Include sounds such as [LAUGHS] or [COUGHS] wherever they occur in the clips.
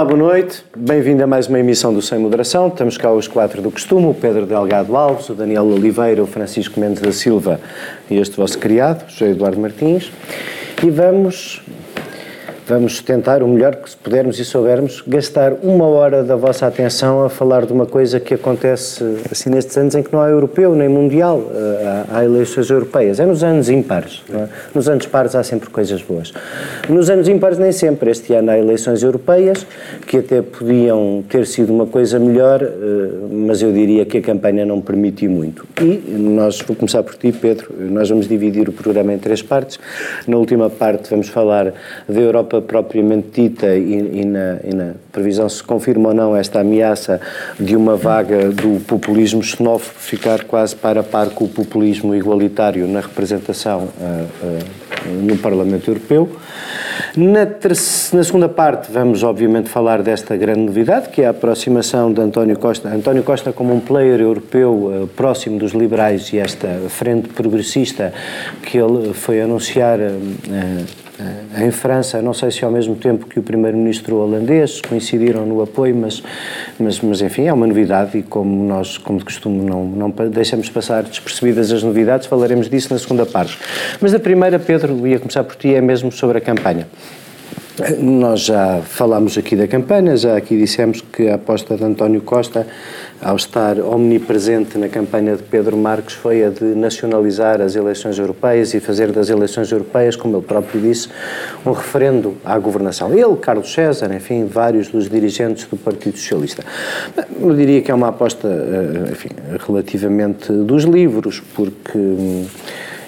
Olá, boa noite. Bem-vindo a mais uma emissão do Sem Moderação. Estamos cá os quatro do costume, o Pedro Delgado Alves, o Daniel Oliveira, o Francisco Mendes da Silva e este vosso criado, José Eduardo Martins. E vamos Vamos tentar o melhor que pudermos e soubermos gastar uma hora da vossa atenção a falar de uma coisa que acontece assim nestes anos em que não há europeu nem mundial, eh, há, eleições europeias. É nos anos ímpares. É? Nos anos pares há sempre coisas boas. Nos anos ímpares nem sempre. Este ano há eleições europeias que até podiam ter sido uma coisa melhor, eh, mas eu diria que a campanha não permitiu muito. E nós, vou começar por ti, Pedro, nós vamos dividir o programa em três partes. Na última parte vamos falar da Europa propriamente dita e, e, na, e, na, previsão se confirma ou não esta ameaça de uma vaga do populismo xenófobo ficar quase para par com o populismo igualitário na representação uh, uh, no Parlamento Europeu. Na, na, segunda parte vamos obviamente falar desta grande novidade que é a aproximação de António Costa, António Costa como um player europeu uh, próximo dos liberais e esta frente progressista que ele foi anunciar em França, não sei se ao mesmo tempo que o primeiro-ministro holandês, coincidiram no apoio, mas, mas, mas enfim, é uma novidade e como nós, como de costume, não, não deixamos passar despercebidas as novidades, falaremos disso na segunda parte. Mas a primeira, Pedro, ia começar por ti, é mesmo sobre a campanha. Nós já falámos aqui da campanha, já aqui dissemos que a aposta de António Costa ao estar omnipresente na campanha de Pedro Marques, foi a de nacionalizar as eleições europeias e fazer das eleições europeias, como ele próprio disse, um referendo à governação. Ele, Carlos César, enfim, vários dos dirigentes do Partido Socialista. Eu diria que é uma aposta, eh, enfim, relativamente dos livros, porque hum,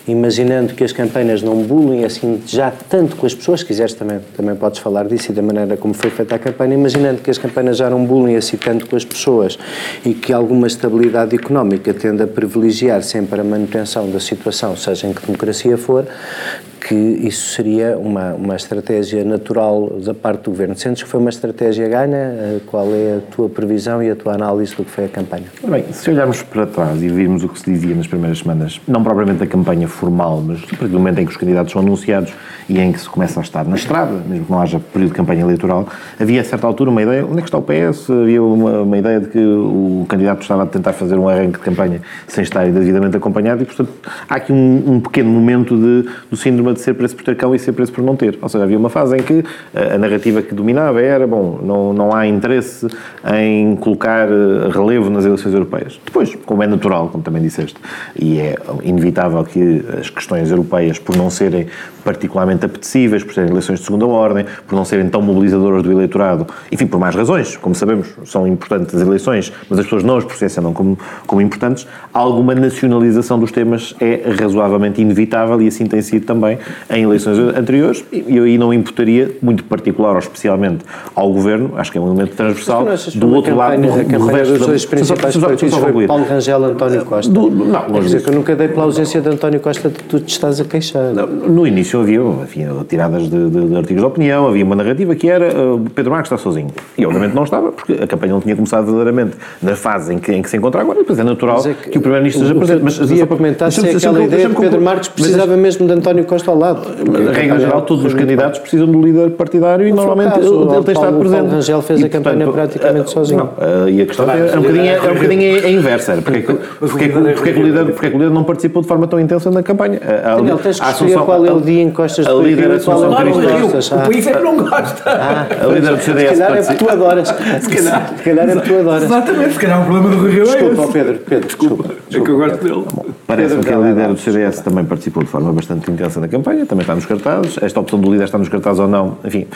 imaginando que as campanhas não bullying assim já tanto com as pessoas, se quiseres também, também podes falar disso e da maneira como foi feita a campanha, imaginando que as campanhas já não bullying assim tanto com as pessoas e que alguma estabilidade económica tende a privilegiar sempre a manutenção da situação, seja em que democracia for, que isso seria uma, uma estratégia natural da parte do Governo. Sentes que foi uma estratégia ganha? Eh, qual é a tua previsão e a tua análise do que foi a campanha? Bem, se olharmos para trás e virmos o que se dizia nas primeiras semanas, não propriamente a campanha formal, mas a do momento em que os candidatos são anunciados e em que se começa a estar na estrada, mesmo que não haja período de campanha eleitoral, havia a certa altura uma ideia, onde é que está o PS? Havia uma, uma ideia de que o candidato estava a tentar fazer um arranque de campanha sem estar devidamente acompanhado e, portanto, há aqui um, um pequeno momento de, do síndrome de ser preço por ter cão e ser preço por não ter. Ou seja, havia uma fase em que a narrativa que dominava era, bom, não, não há interesse em colocar eh, relevo nas eleições europeias. Depois, como é natural, como também disseste, e é inevitável que as questões europeias, por não serem particularmente apetecíveis, por serem eleições de segunda ordem, por não serem tão mobilizadoras do eleitorado, enfim, por mais razões, como sabemos, são importantes as eleições, mas as pessoas não as percepcionam como, como importantes, alguma nacionalização dos temas é razoavelmente inevitável e assim tem sido também em eleições anteriores e eu aí não imputaria, muito particular ou especialmente ao Governo, acho que é um elemento transversal, do outro lado, do, do resto dos dois principais partidos foi Paulo Rangel António Costa. Do, não, Quer dizer que eu nunca dei pela ausência de António Costa de que tu te estás a queixar. No início havia, havia tiradas de, de, de, artigos de opinião, havia uma narrativa que era uh, Pedro Marques está sozinho. E obviamente não estava, porque a campanha não tinha começado verdadeiramente na fase em que, em que se encontra agora, depois é natural é que, que, o Primeiro-Ministro esteja presente. Mas devia comentar se é aquela ideia de Pedro Marques precisava mesmo de António Costa lado. Na regra geral, todos os candidatos precisam do líder partidário e normalmente ele, ele tem estado presente. Paulo Rangel fez e, a campanha portanto, praticamente uh, sozinho. Não, uh, e a questão é, é um bocadinho, é um bocadinho [LAUGHS] a inversa. Porque, porque, porque, é que o líder, porque é que o líder não participou de forma tão intensa na campanha? Daniel, tens que escolher qual é o dia em que Costas a líder da Associação não, Cristã. O país é que não gosta. Ah, a líder do CDS. Se calhar é porque tu adoras. Se calhar, se calhar é porque tu adoras. Exatamente, se calhar o problema do Rio é Desculpa, Pedro, Pedro, desculpa. É que eu gosto dele. Parece-me que a líder do CDS também participou de forma bastante intensa na campanha, também está nos cartazes. Esta opção do líder está nos cartazes ou não, enfim,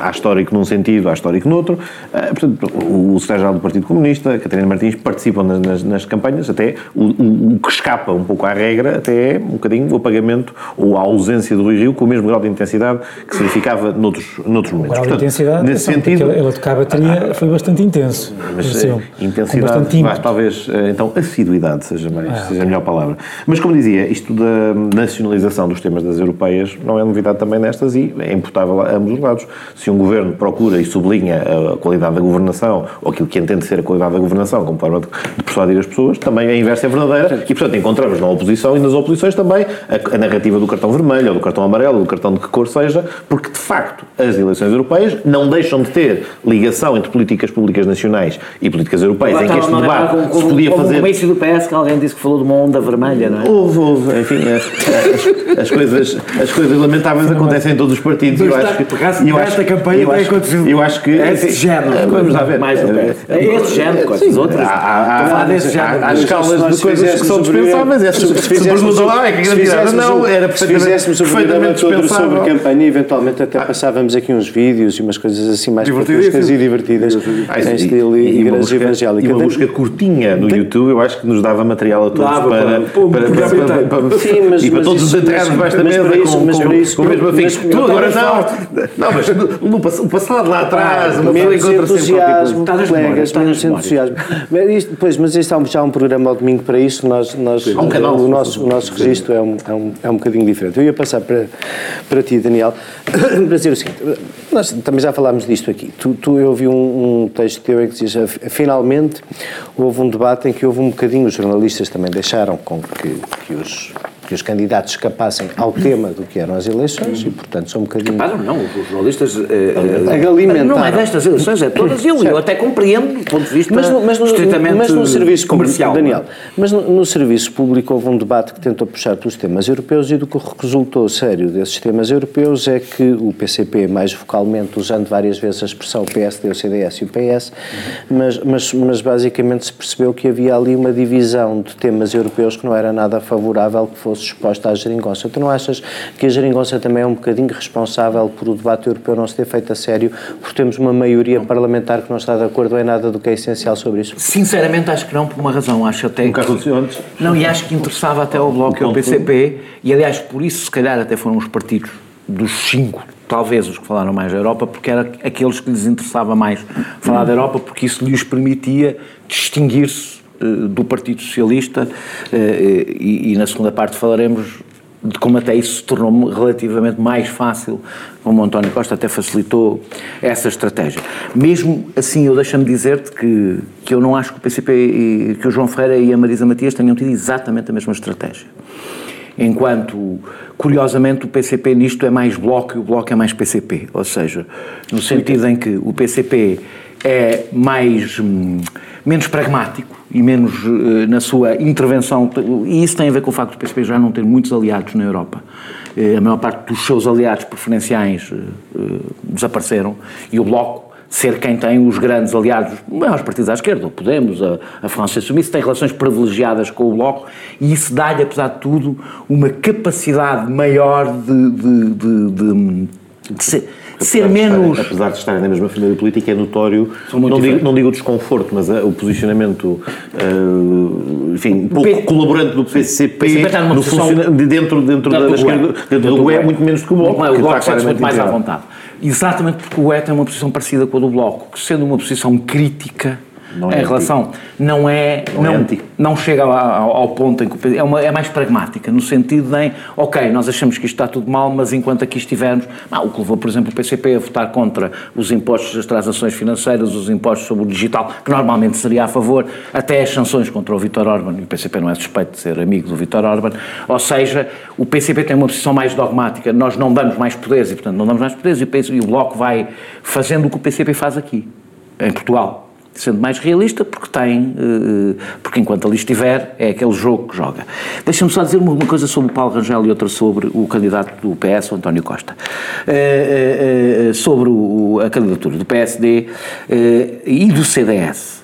há histórico num sentido, há histórico noutro. Ah, portanto, o secretário do Partido Comunista, Catarina Martins, participam nas, nas, campanhas, até o, o, o, que escapa um pouco à regra, até é um bocadinho o apagamento ou a ausência do Rui Rio com o mesmo grau de intensidade que se verificava noutros, noutros momentos. O grau Portanto, de intensidade, nesse sentido, ele a tocar a bateria foi bastante intenso. Mas, eh, intensidade, mas, talvez, então, assiduidade seja, mais, ah, seja a melhor palavra. Mas, como dizia, isto da nacionalização dos temas das europeias não é novidade também nestas e é imputável a ambos os lados. Se um governo procura e sublinha a qualidade da governação ou aquilo que entende ser a qualidade da governação como forma de, de persuadir as pessoas, também a inversa é verdadeira e, portanto, encontramos na oposição e nas oposições também a, a narrativa do cartão vermelho ou do cartão amarelo, ou do cartão de que cor seja, porque, de facto, as eleições europeias não deixam de ter ligação entre políticas públicas nacionais e políticas europeias, em que este debate com, se podia fazer... Com o do PS, que alguém disse que falou de uma onda vermelha, não é? Houve, houve, enfim, as, as, coisas, as coisas lamentáveis acontecem em todos os partidos. Eu acho que, eu acho, esta campanha eu acho, acontecido. Eu acho que. É esse género. Vamos lá ver. Mais do. É esse género, coisas outras. Há, há, há, há escalas de coisas que são dispensáveis. Se perguntam lá, é que grande Não, era perfeitamente dispensável. sobre campanha, eventualmente até passávamos aqui uns vídeos e umas coisas assim mais frescas e divertidas em estilo igreja evangélica. E uma música curtinha no YouTube, eu acho que nos dava material a todos para. Sim, mas. E para todos os enterrados debaixo da mesa com o mesmo. Tu agora não. Não, mas o passado lá atrás, uma pessoa encontra entusiasmo, colegas, menos entusiasmo. Pois, mas este há já um programa ao domingo para isso, nós, nós, um canal, o, nosso, o nosso registro é um, é, um, é um bocadinho diferente. Eu ia passar para, para ti, Daniel, [COUGHS] para dizer o seguinte, nós também já falámos disto aqui. Tu, tu eu ouvi um, um texto teu em que dizia, finalmente houve um debate em que houve um bocadinho, os jornalistas também deixaram com que, que os que os candidatos escapassem ao tema do que eram as eleições e, portanto, são um bocadinho... Claro, não, os jornalistas... Eh, alimentaram. Não é destas eleições, é todas. Eu, eu até compreendo do ponto de vista mas no, mas no, estritamente mas no serviço comercial. Público, Daniel, mas no, no, serviço público houve um debate que tentou puxar pelos temas europeus e do que resultou sério desses temas europeus é que o PCP, mais vocalmente, usando várias vezes a expressão PSD, o CDS e o PS, mas, mas, mas basicamente se percebeu que havia ali uma divisão de temas europeus que não era nada favorável que fosse fosse exposta à geringonça. Tu não achas que a geringonça também é um bocadinho responsável por o debate europeu não se ter feito a sério, porque temos uma maioria não. parlamentar que não está de acordo em nada do que é essencial sobre isso? Sinceramente acho que não, por uma razão. Acho até Nunca aconteceu antes. Não, e acho que interessava até ao Bloco e ao PCP, e aliás por isso se calhar até foram os partidos dos cinco talvez os que falaram mais da Europa, porque era aqueles que lhes interessava mais falar da Europa, porque isso lhes permitia distinguir-se do Partido Socialista eh, e, e, na segunda parte falaremos de como até isso se tornou relativamente mais fácil, como o António Costa até facilitou essa estratégia. Mesmo assim, eu deixo-me dizer-te que, que eu não acho que o PCP, e, que o João Ferreira e a Marisa Matias tenham tido exatamente a mesma estratégia. Enquanto, curiosamente, o PCP nisto é mais Bloco e o Bloco é mais PCP. Ou seja, no sentido em que o PCP é mais, hum, menos pragmático, e menos uh, na sua intervenção. E isso tem a ver com o facto do PSP já não ter muitos aliados na Europa. Uh, a maior parte dos seus aliados preferenciais uh, desapareceram e o Bloco ser quem tem os grandes aliados, os maiores partidos à esquerda, o Podemos, a, a França Suíça, tem relações privilegiadas com o Bloco e isso dá-lhe, apesar de tudo, uma capacidade maior de, de, de, de, de ser ser menos. apesar de estarem na mesma família política, é notório, não digo, não digo, o desconforto, mas uh, o posicionamento, uh, enfim, um pouco P... colaborante do PCP, no funciona, dentro, dentro da, da esquerda, dentro do UE, é muito menos do que o Bloco. O Bloco sente muito mais à vontade. Exatamente porque o UE tem uma posição parecida com a do Bloco, que sendo uma posição crítica não é em relação não é não, não, é não chega ao, ao, ponto em que é, uma, é mais pragmática no sentido de ok nós achamos que isto está tudo mal mas enquanto aqui estivermos ah, o que levou por exemplo o PCP a votar contra os impostos das transações financeiras os impostos sobre o digital que normalmente seria a favor até as sanções contra o Vítor Orban e o PCP não é suspeito de ser amigo do Vítor Orban ou seja o PCP tem uma posição mais dogmática nós não damos mais poderes e portanto não damos mais poderes e o Bloco vai fazendo o que o PCP faz aqui em Portugal sendo mais realista, porque tem, eh, porque enquanto ali estiver, é aquele jogo que joga. Deixa-me só dizer uma coisa sobre o Paulo Rangel e outra sobre o candidato do PS, o António Costa. Eh, eh, sobre a candidatura do PSD e do CDS.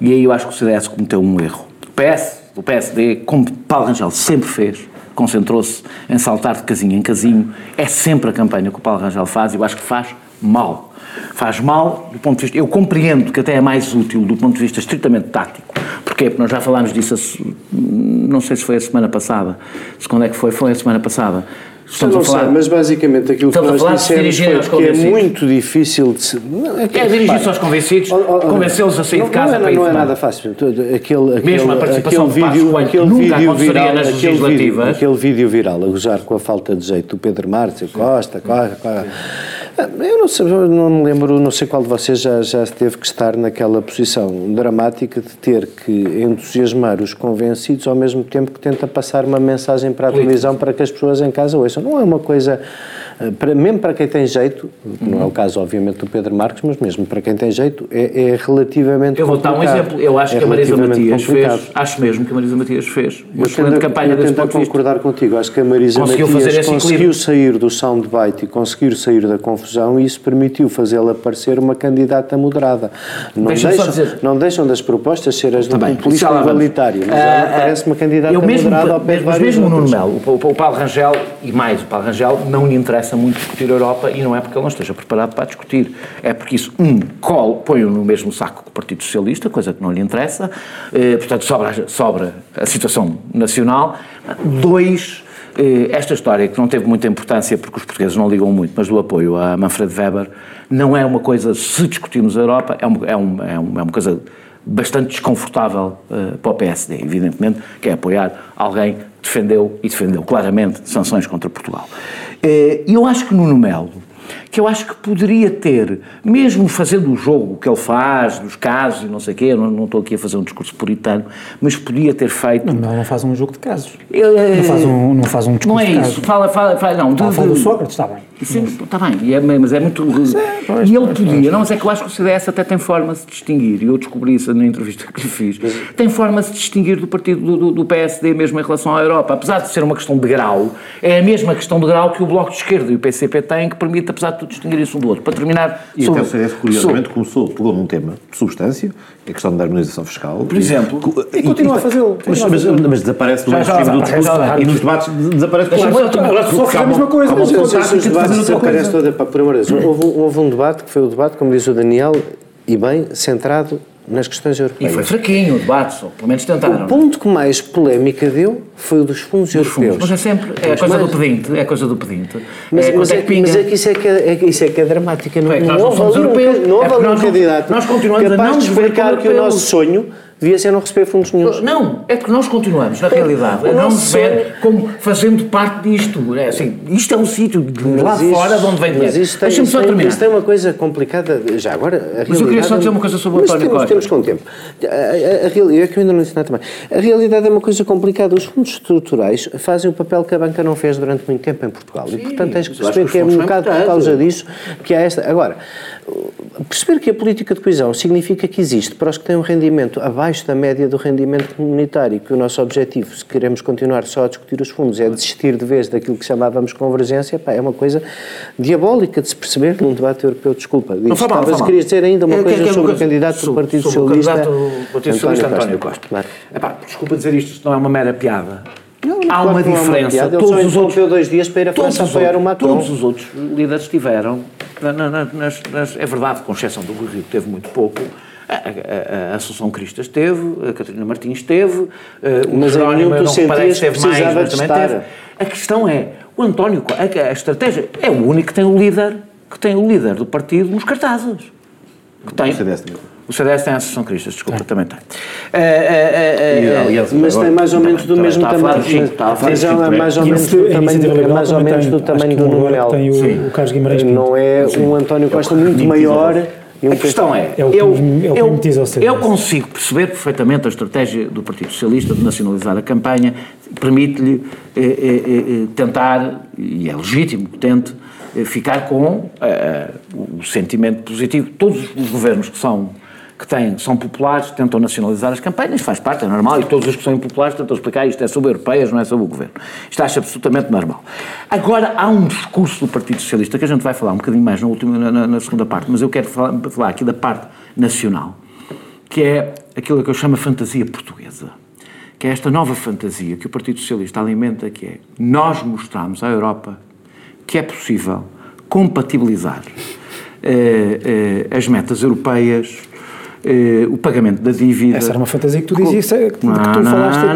E aí eu acho que o CDS cometeu um erro. O PS, o PSD, como Paulo Rangel sempre fez, concentrou-se em saltar de casinho em casinho. É sempre a campanha que o Paulo Rangel faz e eu acho que faz mal Faz mal do ponto de vista. Eu compreendo que até é mais útil do ponto de vista estritamente tático. Porquê? Porque nós já falámos disso, não sei se foi a semana passada, se quando é que foi, foi a semana passada, Estamos não a falar, sei, mas basicamente aquilo que nós dissemos foi que é muito difícil de se... Não, é, é dirigir-se aos convencidos, convencê-los a sair não, de casa não é, não é nada fácil. Aquele, aquele, Mesmo a participação aquele vídeo, aquele vídeo viral, nas aquele vídeo, aquele vídeo viral a gozar com a falta de jeito do Pedro Marques, Costa, Costa, Costa eu não, sei, não me lembro, não sei qual de vocês já, já teve que estar naquela posição dramática de ter que entusiasmar os convencidos ao mesmo tempo que tenta passar uma mensagem para a televisão para que as pessoas em casa ouçam. Não é uma coisa para, mesmo para quem tem jeito, não é o caso, obviamente, do Pedro Marques, mas mesmo para quem tem jeito, é, é relativamente Eu vou dar um exemplo. Eu acho é que a Marisa Matias complicado. fez, acho mesmo que a Marisa Matias fez uma eu excelente campanha desse ponto concordar contigo. Acho que a Marisa conseguiu Matias conseguiu sair do soundbite e conseguiu sair da confusão e isso permitiu fazê-la parecer uma candidata moderada. Não deixam, não deixam das propostas ser as do tá populista igualitário, mas ela uh, parece uma candidata moderada ao pé de vários mesmo Nuno Melo, o, o Paulo Rangel, e mais, o Paulo Rangel não lhe interessa interessa muito discutir a Europa e não é porque ele não esteja preparado para discutir. É porque isso, um, colo, põe-o no mesmo saco que o Partido Socialista, coisa que não lhe interessa, eh, portanto sobra, sobra a situação nacional. Dois, eh, esta história que não teve muita importância porque os portugueses não ligam muito, mas do apoio a Manfred Weber, não é uma coisa, se discutirmos a Europa, é uma, é uma, é é uma coisa bastante desconfortável uh, para o PSD, evidentemente, que é apoiar alguém defendeu e defendeu claramente sanções contra Portugal. Eh, e eu acho que Nuno Melo, que eu acho que poderia ter, mesmo fazendo o jogo que ele faz, dos casos e não sei o quê, não, não estou aqui a fazer um discurso puritano, mas podia ter feito... Não, não faz um jogo de casos. Ele, não, faz um, não faz um discurso Não é isso, fala, fala, fala, não. De, fala do Sócrates, está bem. Sim, está bem, é, mas é muito. Sim, pois, e ele pois, podia, pois. não, mas é que eu acho que o CDS até tem forma de se distinguir, e eu descobri isso na entrevista que lhe fiz, tem forma de se distinguir do partido do, do, PSD mesmo em relação à Europa. Apesar de ser uma questão de grau, é a mesma questão de grau que o Bloco de Esquerda e o PCP têm, que permite, apesar de tudo, distinguir isso um do outro. Para terminar. E sobre, até o CDS, curiosamente, sobre, começou, pegou num tema de substância, é a questão da harmonização fiscal. Por exemplo. E, e continua a fazê-lo. Mas, mas, mas, desaparece do mainstream do discurso e nos debates desaparece Agora só faz a mesma coisa. Mas debates desaparecem toda, por amor de Deus. Houve, houve um debate que foi o debate, como diz o Daniel, e bem, centrado nas questões europeias. E foi fraquinho o debate, só, pelo menos tentaram. O ponto que mais polémica deu foi o dos fundos dos europeus. Fundos. Mas é sempre, é a coisa mais... do pedinte, é a coisa do pedinte. Mas é, mas, é, que, mas é que isso é que é, é, isso é, que é dramática. Não, não, não houve não houve um candidato nós continuamos capaz a não de explicar que o nosso sonho devia ser não receber fundos nenhums. Não, é que nós continuamos, na realidade, a não ver como fazendo parte disto. É assim, isto é um sítio de lá de fora de onde vem dinheiro. Deixa-me só terminar. Isto é uma coisa complicada, já agora. Mas eu queria só dizer uma coisa sobre o António temos, Costa. temos com tempo. A, a, a, realidade, é que eu ainda não nada também. A realidade é uma coisa complicada. Os fundos estruturais fazem o papel que a banca não fez durante muito tempo em Portugal. Sim, e, portanto, tens que perceber que, que é um bocado por causa disso que há esta... Agora, perceber que a política de coesão significa que existe para os que têm um rendimento abaixo da média do rendimento comunitário, que o nosso objetivo, se queremos continuar só a discutir os fundos, é desistir de vez daquilo que chamávamos convergência, pá, é uma coisa diabólica de se perceber num debate europeu. Desculpa, não foi mal, mal. queria dizer ainda uma é, coisa que é sobre o candidato do Partido Socialista. O Partido Socialista António Costa. Claro. Epá, desculpa dizer isto, isto não é uma mera piada. Não, não, Há uma diferença. Uma todos os outros dois dias para ir a França apoiar o Macron. Todos os outros líderes tiveram, na, na, nas, nas, é verdade, com exceção do Rio, teve muito pouco. A, a, a Assunção Cristas teve, a Catarina Martins teve, eh, o mas Jerónimo não parece teve mais, mas também teve. A questão é, o António, a, a estratégia, é o único que tem o líder, que tem o líder do partido nos cartazes. Que tem. O CDS o tem a Associação Cristas, desculpa, é. também tem. É, é, mas tem mais ou menos do mesmo tamanho. Mas é mais ou menos do tamanho, mais ou menos do tamanho do Nuno Tem o Carlos Guimarães Não é um António Costa muito maior. A questão é, é eu, eu, eu consigo perceber perfeitamente a estratégia do Partido Socialista de nacionalizar a campanha, permite-lhe eh, eh, eh, tentar, e é legítimo que tente, ficar com o sentimento positivo. Todos os governos que são que têm, são populares, tentam nacionalizar as campanhas, faz parte, é normal, e todos os que são impopulares tentam explicar isto é sobre europeias, não é sobre o governo. Isto acho absolutamente normal. Agora, há um discurso do Partido Socialista que a gente vai falar um bocadinho mais na, última, na, na segunda parte, mas eu quero falar, falar aqui da parte nacional, que é aquilo que eu chamo a fantasia portuguesa. Que é esta nova fantasia que o Partido Socialista alimenta, que é nós mostramos à Europa que é possível compatibilizar eh, eh, as metas europeias o pagamento da dívida. Essa era uma fantasia que tu dizias, que, tu falaste aqui.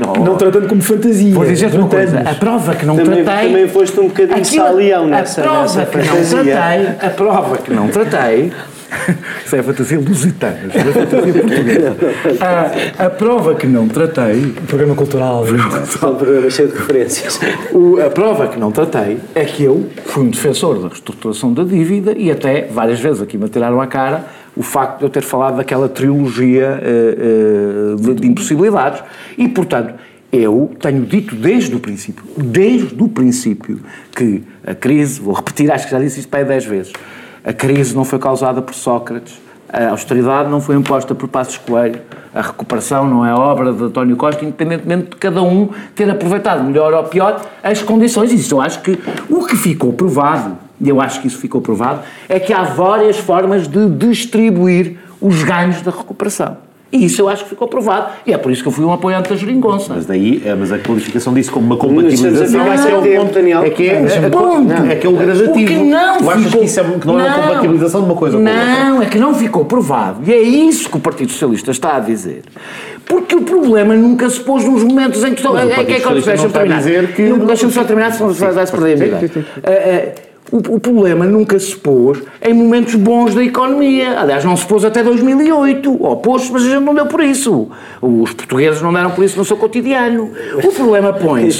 Não, não. Não tratando como fantasia. Vou dizer-te uma coisa. A prova que não Também, tratei. também foste um bocadinho aquilo- salião nessa, a prova nessa que não fantasia. tratei. A prova que não tratei. Isso é fantasia lusitana, isso é a fantasia portuguesa. A, [LAUGHS] a prova que não tratei. Programa cultural. Só um programa cheio de referências. O- a prova que não tratei é que eu fui um defensor da reestruturação da dívida e até várias vezes aqui me atiraram à cara o facto de eu ter falado daquela trilogia eh, eh, de, de impossibilidades. E, portanto, eu tenho dito desde o princípio, desde o princípio, que a crise, vou repetir, acho que já disse isto para aí 10 vezes, a crise não foi causada por Sócrates, a austeridade não foi imposta por Passos Coelho, a recuperação não é obra de António Costa, independentemente de cada um ter aproveitado melhor ou pior as condições. Isso eu acho que o que ficou provado, e eu acho que isso ficou provado, é que há várias formas de distribuir os ganhos da recuperação. E isso eu acho que ficou provado. E é por isso que eu fui um apoiante da geringonça. Mas daí, é, mas a qualificação disso como uma compatibilização a é que é o ponto, Daniel. é que é, é, Ponto. é que é o gradativo. O que não tu achas ficou- que isso é, que não, é uma Não. compatibilização de uma coisa com outra? Não, é que não ficou provado. E é isso que o Partido Socialista está a dizer. Porque o problema nunca se pôs nos momentos em que... Mas o é, é, Partido é, que- Socialista deixa-me não está a terminar. dizer que- Não, Deixa-me só terminar, senão vai-se perder a minha ideia. O, o problema nunca se pôs em momentos bons da economia. Aliás, não se pôs até 2008. Ou pôs, mas a gente não deu por isso. Os portugueses não deram por isso no seu cotidiano. O problema põe-se...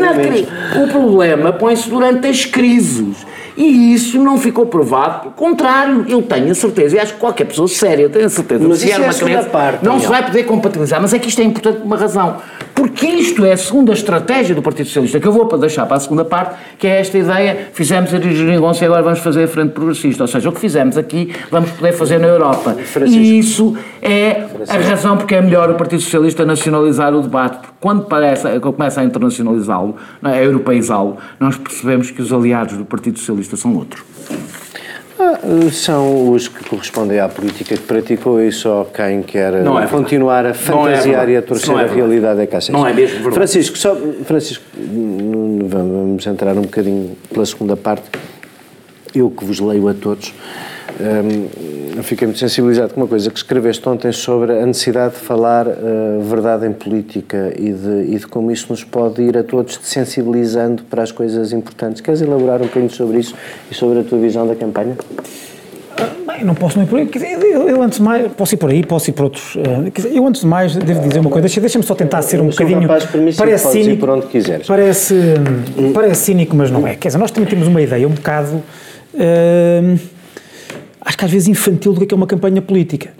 Menos. cri- o problema põe-se durante as crises. E isso não ficou provado. Pelo contrário, eu tenho a certeza, e acho que qualquer pessoa séria tem a certeza Mas se vier é uma parte, não se vai poder compatibilizar. Mas é que isto é importante por uma razão. Porque isto é a segunda estratégia do Partido Socialista, que eu vou para deixar para a segunda parte, que é esta ideia, fizemos a geringonça e agora vamos fazer a frente progressista. Ou seja, o que fizemos aqui, vamos poder fazer na Europa. Francisco. E isso é a razão porque é melhor o Partido Socialista nacionalizar o debate. Porque quando parece, começa a internacionalizá-lo, é, a europeizá-lo, nós percebemos que os aliados do Partido Socialista são outros. Ah, São os que correspondem à política que praticou e só quem quer é continuar a é fantasiar verdade. e a torcer é a realidade é que acha Não é mesmo verdade. Francisco, só, Francisco, vamos entrar um bocadinho pela segunda parte. Eu que vos leio a todos, hum, fiquei muito sensibilizado com uma coisa que escreveste ontem sobre a necessidade de falar uh, verdade em política e de, e de como isso nos pode ir a todos sensibilizando para as coisas importantes. Queres elaborar um bocadinho sobre isso e sobre a tua visão da campanha? Bem, não posso nem por aí. Dizer, Eu, eu antes de mais, posso ir por aí, posso ir por outros. eh, dizer, eu antes de mais devo dizer uma coisa, deixa- deixa-me só tentar ser um bocadinho. rapaz parece ir cínico, por onde quiseres. Parece, parece cínico, mas não é. Quer dizer, nós também temos uma ideia um bocado. Eh, acho que às vezes infantil do que é é uma campanha política.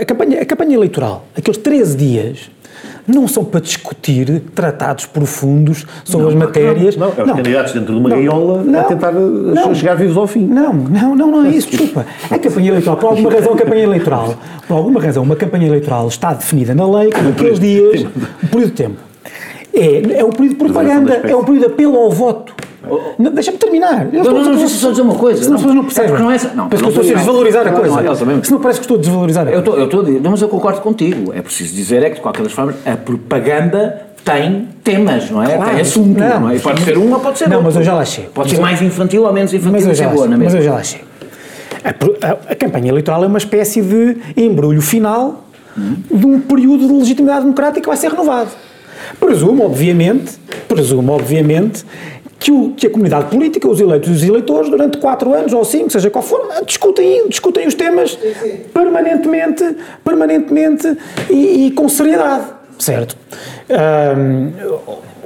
A campanha, a campanha eleitoral, aqueles 13 dias, não são para discutir tratados profundos sobre as matérias. Não, é os candidatos dentro de uma Não. gaiola a Não. tentar Não. chegar vivos ao fim. Não, não, não, não é isso, desculpa. A campanha eleitoral, por alguma razão, a campanha eleitoral, por alguma razão, uma campanha eleitoral está definida na lei como aqueles dias, um período de tempo. É, é um período de propaganda, é um período de apelo ao voto. Não, Deixa-me terminar. Eu Não, não, não, só dizer uma coisa. Senão as pessoas não percebem. É porque não é não, Parece que não eu estou a eu. desvalorizar a Não, coisa. não, eu também. Senão parece que estou a desvalorizar a Eu coisa. estou, eu estou a dizer, não, mas eu concordo contigo. É preciso dizer é que, de qualquer das formas, a propaganda tem temas, não é? Claro. tem assunto, Não. não, é? Pode ser um ou pode ser Não, outro. mas eu já lá chego. Pode Mas ser eu- mais infantil ou menos infantil, Mas eu mas já, é lá boa, não é mas eu já lá chego. A, a- a campanha eleitoral é uma espécie de embrulho final de um período de legitimidade democrática que vai ser renovado. Presumo, obviamente, presumo, obviamente, que, o- que a comunidade política, os eleitos e os eleitores, durante quatro anos ou cinco, seja qual for, discutem, discutem os temas permanentemente, permanentemente e, e com seriedade, certo? Ahm,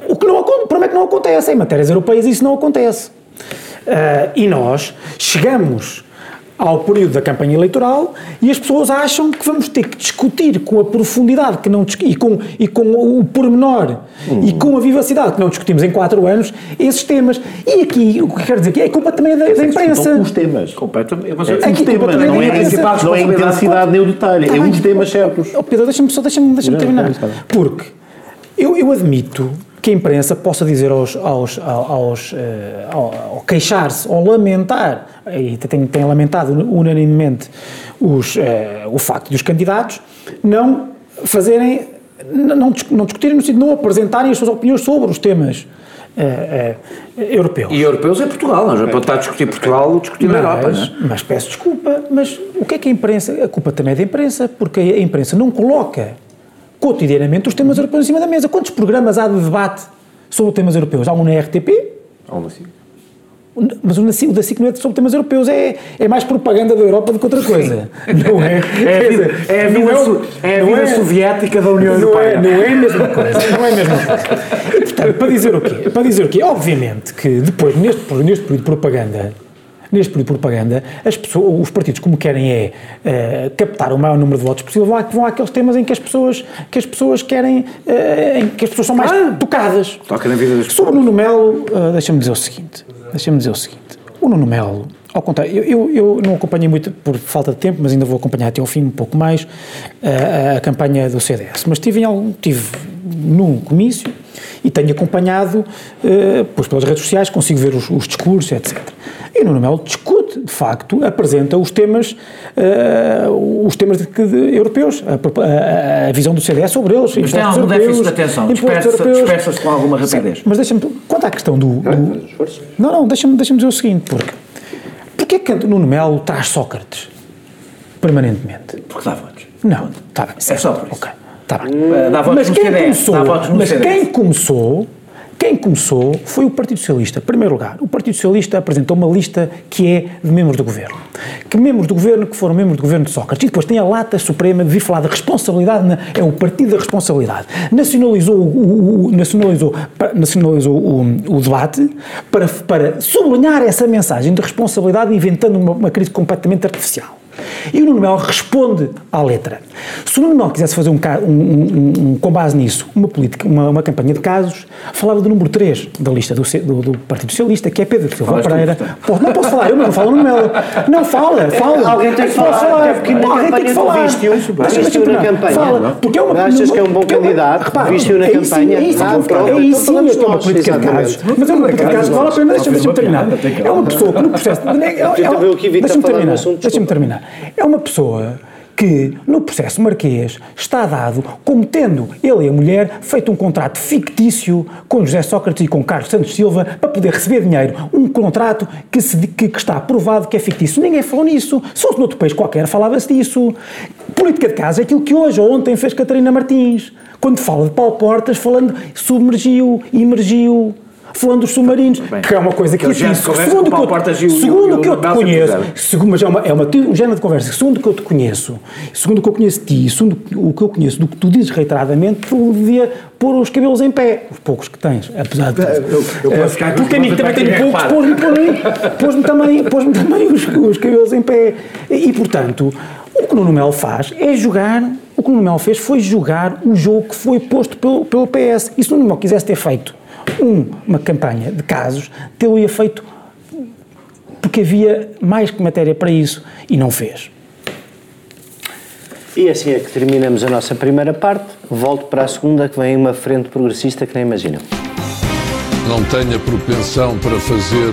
o que não, o problema é que não acontece, em matérias europeias isso não acontece. Ah, e nós chegamos ao período da campanha eleitoral e as pessoas acham que vamos ter que discutir com a profundidade que não e com, e com o pormenor e com a vivacidade que não discutimos em quatro anos esses temas. E aqui, o que quero dizer aqui é culpa também da, da imprensa. os temas. Completamente. Mas É Aqui, temas, não é, a não é a intensidade nem o detalhe, Tá é bem. os temas certos. Oh, Pedro, deixa-me só deixa terminar. Porque eu, eu admito que a imprensa possa dizer aos, aos, aos, eh, ao, queixar-se ou lamentar, e tem, tem lamentado unanimemente os, eh, o facto de os candidatos não fazerem, não, não, dis- não discutirem no sentido de não apresentarem as suas opiniões sobre os temas eh, europeus. E europeus é Portugal, não é? Pode estar a discutir Portugal, discutir a Europa, Mas, é? mas peço desculpa, mas o que é que a imprensa. A culpa também é da imprensa, porque a imprensa não coloca cotidianamente os temas europeus em cima da mesa. Quantos programas há de debate sobre temas europeus? Há um na RTP? Há um na SIC. Mas o da SIC não é sobre temas europeus, é, é mais propaganda da Europa do que outra coisa. Não é? [LAUGHS] É a vida, é a vida, não é, é a vida é, soviética da União não Europeia. É, não é a mesma coisa. Não é a mesma coisa. E, portanto, para dizer o quê? Para dizer o quê? Obviamente que depois, neste, neste período de propaganda, neste período de propaganda, as pessoas, os partidos, como querem é uh, captar o maior número de votos possível, vão, vão àqueles temas em que as pessoas, que as pessoas querem, uh, em que as pessoas são mais ah, tocadas. Toca na vida das pessoas. Sobre o Nuno Melo, uh, deixa-me dizer o seguinte, deixa-me dizer o seguinte, o Nuno Melo, ao contrário, eu, eu, eu, não acompanhei muito por falta de tempo, mas ainda vou acompanhar até ao fim um pouco mais a, a campanha do CDS, mas tive, em algum, tive num comício e tenho acompanhado, uh, pois pelas redes sociais, consigo ver os, os discursos, etc. E o Nuno Melo discute, de facto, apresenta os temas, uh, os temas de, de, europeus, a, a, a, visão do CDS sobre eles. Mas tem algum europeus, déficit de atenção, dispersa-se com alguma rapidez. Mas deixa-me, quanto à questão do... do não, não, deixa-me deixa dizer o seguinte, porque porquê que o Nuno Melo traz Sócrates permanentemente? Porque dá votos. Não, está bem. É só por isso. Ok, está bem. Dá votos mas no quem CDS, começou, dá votos no mas CDS. quem começou quem começou foi o Partido Socialista. Em primeiro lugar, o Partido Socialista apresentou uma lista que é de membros do governo. Que membros do governo que foram membros do governo de Sócrates. E depois tem a lata suprema de vir falar da responsabilidade, na, é o partido da responsabilidade. Nacionalizou o, o nacionalizou, nacionalizou o, o, debate para, para sublinhar essa mensagem de responsabilidade, inventando uma, uma crise completamente artificial. E o Nuno Melo responde à letra. Se o Nuno Melo quisesse fazer um, um, um, um com base nisso, uma, política, uma, uma, campanha de casos, falava do número 3 da lista do, do, do Partido Socialista, que é Pedro Silva Pereira. Pô, não posso falar, eu não falo no Nuno Melo. Não fala, [LAUGHS] fala. Alguém tem que falar. falar. Porque na Alguém tem que falar. Viste-o viste na campanha. Fala. Porque é uma, Achas que é um bom candidato? Viste-o na campanha? É isso, é isso é que é uma política de casos. Mas é uma política de casos, vale a pena, deixa-me terminar. É uma pessoa que no processo... Deixa-me terminar. Deixa-me terminar. É uma pessoa que no processo marquês está dado como tendo ele e a mulher feito um contrato fictício com José Sócrates e com Carlos Santos Silva para poder receber dinheiro. Um contrato que, se, que, que está provado que é fictício. Ninguém falou nisso. Se noutro país qualquer, falava-se disso. Política de casa é aquilo que hoje ou ontem fez Catarina Martins. Quando fala de Paulo Portas, falando submergiu, emergiu falando dos submarinos, Bem, que é uma coisa que eu disse. Segundo que eu, segundo o que eu te conheço, segundo, mas é uma, é uma um género de conversa, segundo o que eu te conheço, segundo o que eu conheço ti, segundo o que eu conheço do que tu dizes reiteradamente, tu devia pôr os cabelos em pé, os poucos que tens, apesar de. Eu, eu posso ficar Porque a mim também tenho poucos, pôs-me pôs também, pôs também os, os cabelos em pé. E, portanto, o que o Nuno Melo faz é jogar o que o Nuno Melo fez foi jogar o jogo que foi posto pelo, pelo PS. E se o Nuno Melo quisesse ter feito um, uma campanha de casos, tê-lo-ia feito porque havia mais que matéria para isso e não fez. E assim é que terminamos a nossa primeira parte. Volto para a segunda, que vem uma frente progressista que nem imaginam não tenha propensão para fazer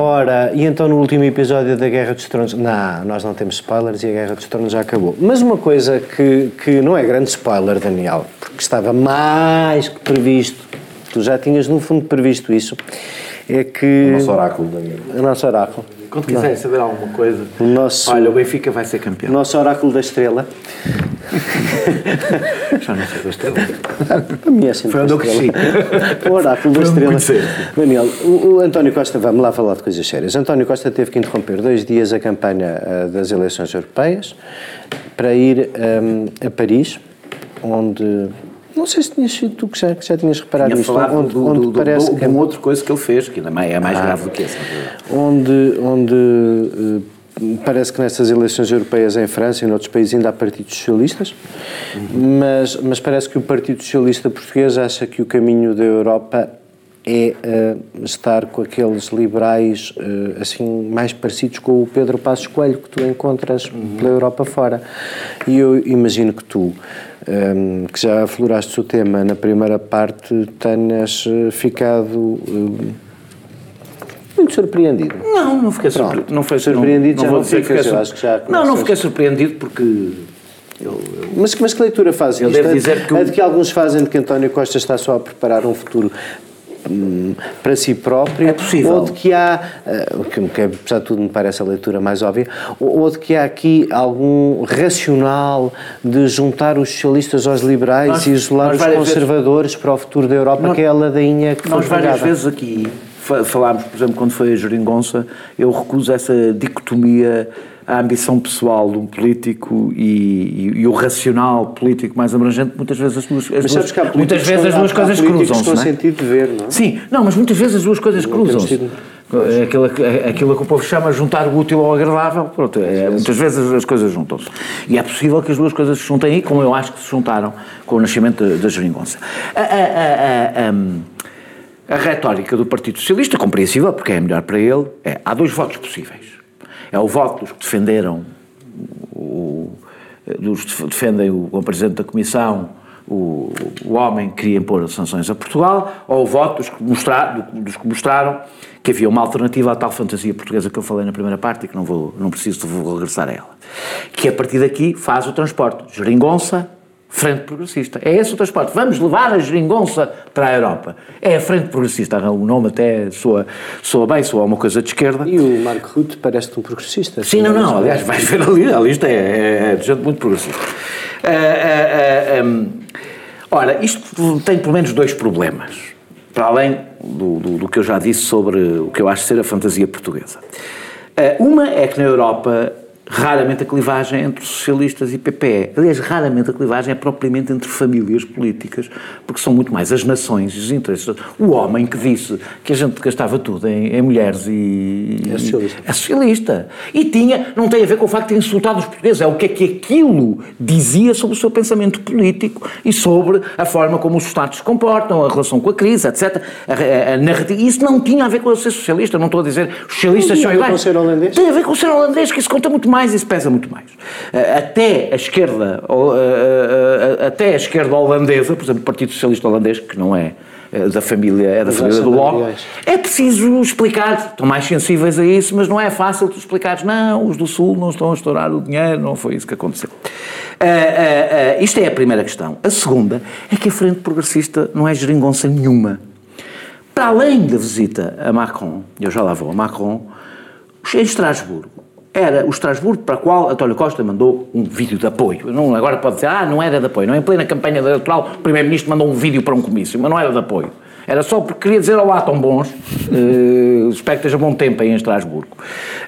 Ora, e então no último episódio da Guerra dos Tronos. Não, nós não temos spoilers e a Guerra dos Tronos já acabou. Mas uma coisa que, que não é grande spoiler, Daniel, porque estava mais que previsto, tu já tinhas no fundo previsto isso, é que. O nosso oráculo, Daniel. O nosso oráculo. Quando quiserem saber alguma coisa, o nosso, olha, o Benfica vai ser campeão. O nosso oráculo da estrela. [LAUGHS] Já não sei da estrela. Para mim é sempre Foi onde eu cresci. [LAUGHS] O oráculo da estrela. Daniel, o, o, António Costa, vamos lá falar de coisas sérias. António Costa teve que interromper dois dias a campanha uh, das eleições europeias para ir um, a Paris, onde não sei se tinhas sido tu que já, que já tinhas reparado Tinha nisto. Onde, do, onde do, parece do, que... uma outra coisa que ele fez, que ainda é mais ah, grave do que essa. Onde, onde uh, parece que nessas eleições europeias em França e em outros países ainda há partidos socialistas, mas, mas parece que o Partido Socialista Português acha que o caminho da Europa é uh, estar com aqueles liberais uh, assim mais parecidos com o Pedro Passos Coelho que tu encontras uhum. pela Europa fora. E eu imagino que tu, um, que já afloraste o tema na primeira parte, tenhas ficado... Um, muito surpreendido. Não, não fiquei surpreendido. Não foi surpreendido, não, não eu acho que já Não, não fiquei surpreendido porque eu, eu, mas, mas que leitura faz eu? Devo dizer que é de que alguns fazem de que António Costa está só a preparar um futuro hum, para si próprio, é possível. ou de que há, uh, que, que apesar de tudo me parece a leitura mais óbvia, ou, ou de que há aqui algum racional de juntar os socialistas aos liberais nós, e isolar os conservadores vezes, para o futuro da Europa, nós, que é a ladainha que nós foi Nós várias vezes aqui falámos, por exemplo, quando foi a Jeringonça, eu recuso essa dicotomia a ambição pessoal de um político e, e, e, o racional político mais abrangente, muitas vezes as duas, as duas muitas vezes as duas coisas cruzam-se. Não é? sentido de ver, não é? Sim, não, mas muitas vezes as duas coisas cruzam-se. Aquilo, aquilo que o povo chama juntar o útil ao agradável, pronto, é, muitas vezes as coisas juntam-se. E é possível que as duas coisas se juntem aí, como eu acho que se juntaram com o nascimento da, da geringonça. A, a, a, a retórica do Partido Socialista, compreensível, porque é melhor para ele, é há dois votos possíveis. É o voto dos que defenderam, o, dos que defendem o, o Presidente da Comissão, o, o homem que queria impor sanções a Portugal, ou o voto dos que, mostrar, dos que mostraram que havia uma alternativa à tal fantasia portuguesa que eu falei na primeira parte e que não, vou, não preciso, vou regressar a ela. Que a partir daqui faz o transporte. Geringonça, Frente Progressista. É esse o transporte. Vamos levar a geringonça para a Europa. É a Frente Progressista. O nome até soa, soa bem, soa uma coisa de esquerda. E o Marco Rutte parece-te um progressista. Sim, não, não. Aliás, vais ver ali, a lista é, é, é de gente muito progressista. Uh, uh, uh, um, ora, isto tem pelo menos dois problemas. Para além do, do, do, que eu já disse sobre o que eu acho ser a fantasia portuguesa. uma é que na Europa raramente a clivagem entre socialistas e PPE. Aliás, raramente a clivagem é propriamente entre famílias políticas, porque são muito mais as nações e os interesses. O homem que disse que a gente gastava tudo em, em mulheres e. É socialista. É socialista. E tinha, não tem a ver com o facto de ter insultado os portugueses, é o que é que aquilo dizia sobre o seu pensamento político e sobre a forma como os Estados se comportam, a relação com a crise, etc. A, a, a narrativa. Isso não tinha a ver com ser socialista, não estou a dizer os socialistas são iguais. Tem a ver com o ser holandês? Tem a ver com o ser holandês, que isso conta muito mais mais, isso pesa muito mais. Eh, até a esquerda, eh, eh, até a esquerda holandesa, por exemplo, o Partido Socialista Holandês, que não é da família, é da família do Bloco, é preciso explicar, estão mais sensíveis a isso, mas não é fácil tu explicares, não, os do Sul não estão a estourar o dinheiro, não foi isso que aconteceu. Uh, uh, uh, isto é a primeira questão. A segunda é que a Frente Progressista não é geringonça nenhuma. Para além da visita a Macron, eu já lá vou a Macron, em Estrasburgo, era o Estrasburgo para o qual António Costa mandou um vídeo de apoio. Não, agora pode dizer, ah, não era de apoio. Não, em plena campanha eleitoral, o Primeiro-Ministro mandou um vídeo para um comício, mas não era de apoio. Era só porque queria dizer, olá, tão bons, uh, [LAUGHS] espero que esteja bom tempo aí em Estrasburgo.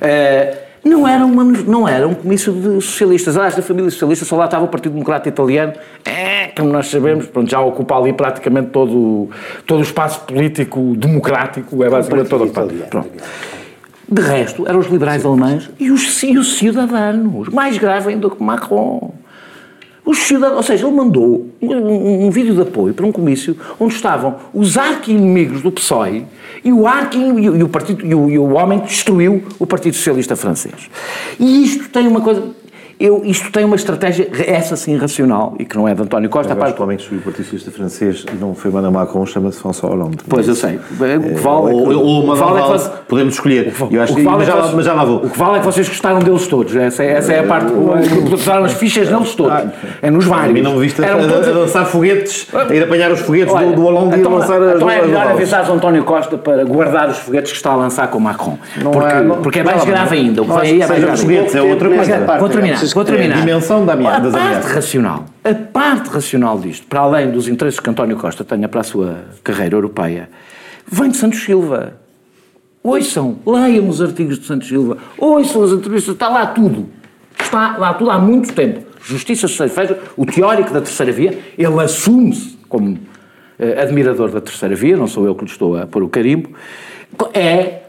Uh, não era, uma, não era um comício de socialistas. Aliás, da família socialista só lá estava o Partido Democrata Italiano, é, como nós sabemos, pronto, já ocupa ali praticamente todo, todo o espaço político democrático, é basicamente todo o espaço. Pronto. De resto, eram os liberais alemães e os, e os cidadãos. Mais grave ainda que Macron. Os cidadãos, ou seja, ele mandou um, um, vídeo de apoio para um comício onde estavam os arqui-inimigos do PSOE e o, arqui, e, o, e, o partido, e, o, e o homem que destruiu o Partido Socialista Francês. E isto tem uma coisa eu, isto tem uma estratégia, essa sim, racional, e que não é de António Costa. Eu acho que o que Socialista francês não foi Emmanuel Macron, chama-se François Hollande. Pois, eu sei. É, o que vale é, que, ou, ou vale é que você, podemos escolher. O, eu acho que, vale é já, mas já lá vou. O que vale é que vocês gostaram deles todos. Essa, essa é a parte que usaram as fichas neles todos. É nos vários. A mim não me viste a, a, a, lançar foguetes, a ir apanhar os foguetes Olha, do, do Hollande então, e a lançar as Então é melhor avisar António Costa para guardar os foguetes que está a lançar com o Macron. Porque é mais grave ainda. O que vem aí é mais grave. É outra coisa. Vou terminar. Vou terminar dimensão da ameaça, ameaças. A parte racional, a parte racional disto, para além dos interesses que António Costa tenha para a sua carreira europeia, vem de Santos Silva. Ouçam, leiam os artigos de Santos Silva, ouçam as entrevistas, está lá tudo. Está lá tudo há muito tempo. Justiça Terceira o teórico da terceira via, ele assume-se como eh, admirador da terceira via, não sou eu que lhe estou a pôr o carimbo, é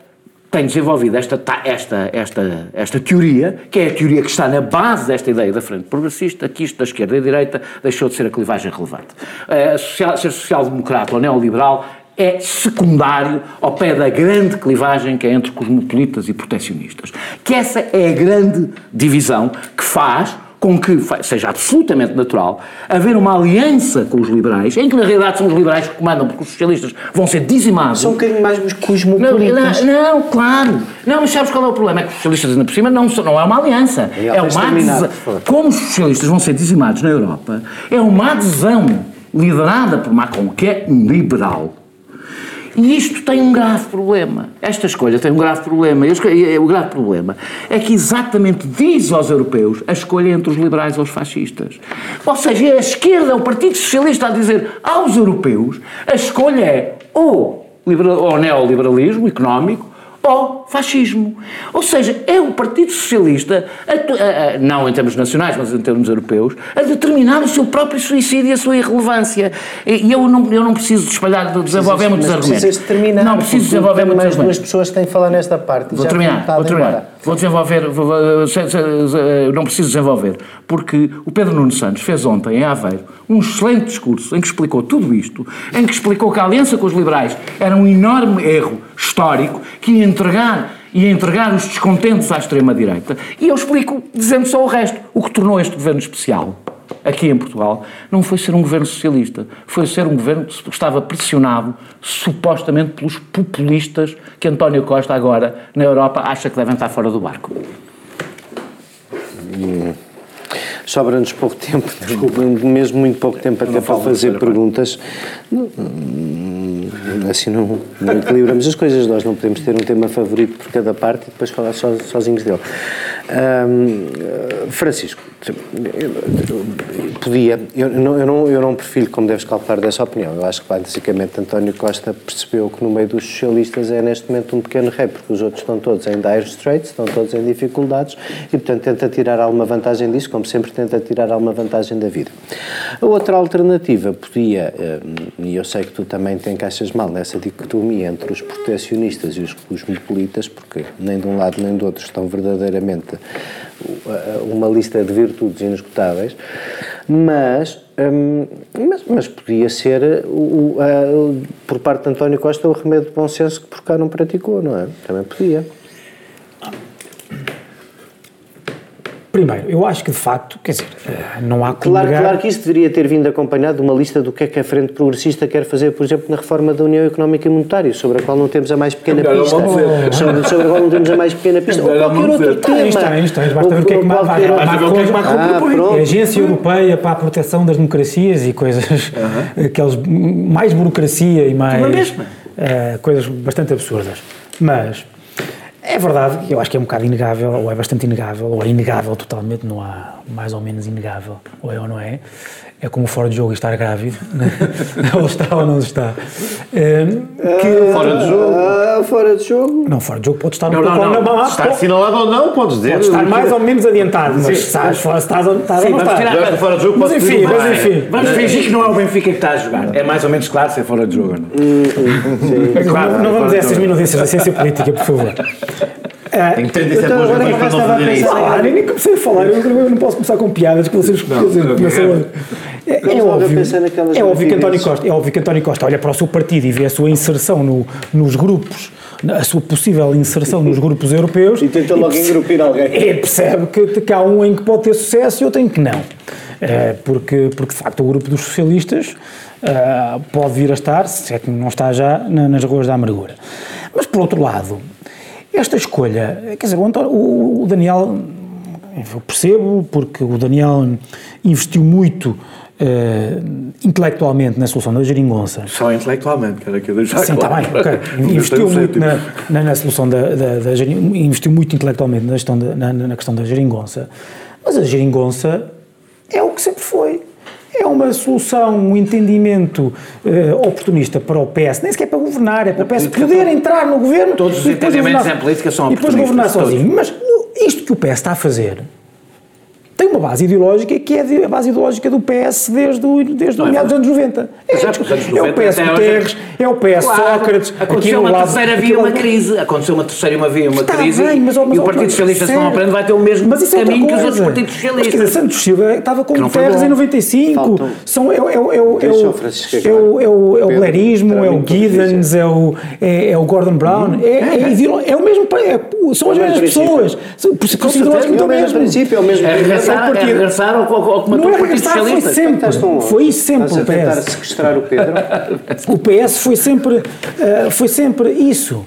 tem desenvolvido esta, esta, esta, esta teoria, que é a teoria que está na base desta ideia da frente progressista, que isto da esquerda e da direita deixou de ser a clivagem relevante. É, social, ser social-democrata ou neoliberal é secundário ao pé da grande clivagem que é entre cosmopolitas e proteccionistas. Que essa é a grande divisão que faz com que seja absolutamente natural haver uma aliança com os liberais, em que na realidade são os liberais que comandam, porque os socialistas vão ser dizimados. São um bocadinho mais os cosmopolitas. Não, não, não, claro. Não, mas sabes qual é o problema? É que os socialistas, ainda por cima, não, não é uma aliança. É, é uma adesão. Como os socialistas vão ser dizimados na Europa, é uma adesão liderada por Macron, que é um liberal e isto tem um grave problema. Esta escolha tem um grave problema. O grave problema é que exatamente diz aos europeus a escolha entre os liberais ou os fascistas. Ou seja, é a esquerda, o Partido Socialista, a dizer aos europeus a escolha é ou, ou neoliberalismo económico ou fascismo. Ou seja, é o Partido Socialista, a, a, não em termos nacionais, mas em termos europeus, a determinar o seu próprio suicídio e a sua irrelevância. E eu não, eu não preciso espalhar, de desenvolver muitos argumentos. Terminar, não preciso desenvolver muitos argumentos. duas pessoas têm que falar nesta parte. Vou terminar, vou terminar. Vou desenvolver, vou, não preciso desenvolver, porque o Pedro Nuno Santos fez ontem em Aveiro um excelente discurso em que explicou tudo isto, em que explicou que a aliança com os liberais era um enorme erro histórico que ia entregar e entregar os descontentes à extrema-direita. E eu explico dizendo só o resto. O que tornou este governo especial, aqui em Portugal, não foi ser um governo socialista, foi ser um governo que estava pressionado supostamente pelos populistas que António Costa agora, na Europa, acha que devem estar fora do barco. Sobra-nos pouco tempo, [LAUGHS] desculpa, mesmo muito pouco tempo até para fazer perguntas. Assim não, não equilibramos as coisas, nós não podemos ter um tema favorito por cada parte e depois falar so, sozinhos dele. Um, Francisco, podia, eu não, eu, não, eu não prefiro, como deves calcular, dessa opinião. Eu acho que basicamente António Costa percebeu que no meio dos socialistas é neste momento um pequeno rei, porque os outros estão todos em dire straits, estão todos em dificuldades e, portanto, tenta tirar alguma vantagem disso, como sempre tenta tirar alguma vantagem da vida. A outra alternativa podia, e eu sei que tu também te encaixas mal nessa dicotomia entre os protecionistas e os cosmopolitas, porque nem de um lado nem do outro estão verdadeiramente uma lista de virtudes inesgotáveis, mas, hum, mas, mas, podia ser o, por parte de António Costa o remédio de bom senso que por cá não praticou, não é? Também podia. Primeiro, eu acho que de facto, quer dizer, eh, não há como claro, negar... Claro que isso deveria ter vindo acompanhado de uma lista do que é que a Frente Progressista quer fazer, por exemplo, na reforma da União Económica e Monetária, sobre a qual não temos a mais pequena pista. Sobre, sobre a qual não temos a mais pequena pista. Ou qualquer outro tema. Tens, tens, tens. Basta ver o que é que mais vai. A Agência Europeia para a Proteção das Democracias e coisas, aqueles, mais burocracia e mais... Uh, coisas bastante absurdas. Mas é verdade, eu acho que é um bocado inegável, ou é bastante inegável, ou é inegável totalmente, não há mais ou menos inegável, ou é ou não é. É como fora de jogo estar grávido, né? [LAUGHS] ou está ou não está. É, que, fora de jogo? Uh, fora de jogo? Não, fora de jogo pode estar não, um pouco não, não. Está assinalado ou não, podes dizer. Pode estar mais ou menos adiantado, mas se estás fora, estás, estás Sim, ou não estás. fora de jogo, mas enfim, mas enfim. Vamos fingir que não é o Benfica que está a jogar. É mais ou menos claro se é fora de jogo. Não, hum, hum, claro, não, não vamos a essas minudências da ciência política, por favor. É, Tenho 37 boas razões para não fazer isso. Ah, nem comecei a falar, eu não posso começar com piadas que vocês começam é, é, é óbvio, é óbvio que António Costa, é óbvio que António Costa olha para o seu partido e vê a sua inserção no, nos grupos, a sua possível inserção nos grupos europeus e tenta logo engrupir alguém. E percebe que, que há um em que pode ter sucesso e outro em que não. É, porque, porque de facto o grupo dos socialistas uh, pode vir a estar, se é que não está já, nas ruas da amargura. Mas por outro lado, esta escolha, quer dizer, o, o Daniel, eu percebo, porque o Daniel investiu muito Uh, intelectualmente na solução da geringonça. Só intelectualmente, que era que eu deixava Sim, está bem, ok. [LAUGHS] Investiu muito na, na, na, solução da, da, da investiu muito intelectualmente na, questão da, na, na questão da geringonça, mas a geringonça é o que sempre foi é uma solução, um entendimento uh, oportunista para o PS, nem sequer para governar, é para o PS poder entrar no governo. Todos os entendimentos em política são E depois governar sozinho. Mas isto que o PS está a fazer tem uma, base ideológica que é a base ideológica do PS desde, o, desde o meados dos anos 90. É, é, o PS Guterres, é o PS claro, Sócrates. Aconteceu uma terceira via uma crise. Aconteceu uma terceira uma via uma Está crise. Bem, mas, mas, e o Partido Socialista, se não aprende, vai ter o mesmo mas isso caminho é que os outros partidos socialistas. Mas, quer dizer, Santos Silva estava com Guterres em 95. São, é, é, é, é, é, o, é o Blairismo, é o Giddens, é o, é, o Gordon Brown. É, é, é o mesmo. são as mesmas pessoas. Por isso, é o mesmo princípio, é o mesmo. É regressar, é regressar ao, ao que matou o Partido Socialista. Foi sempre. Foi sempre o PS. sequestrar o Pedro. o PS foi sempre, uh, foi sempre isso. Uh,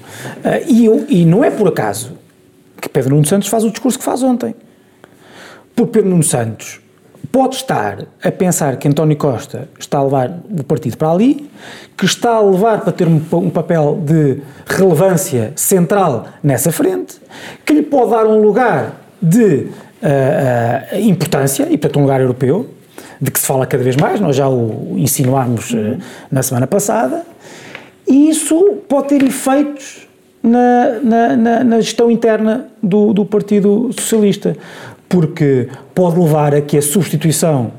e, e não é por acaso que Pedro Nuno Santos faz o discurso que faz ontem. Porque Pedro Nuno Santos pode estar a pensar que António Costa está a levar o partido para ali, que está a levar para ter um, um, papel de relevância central nessa frente, que lhe pode dar um lugar de uh, importância, e portanto um lugar europeu, de que se fala cada vez mais, nós já o insinuámos uh, na semana passada, e isso pode ter efeitos na, na, na, na gestão interna do, do Partido Socialista, porque pode levar a que a substituição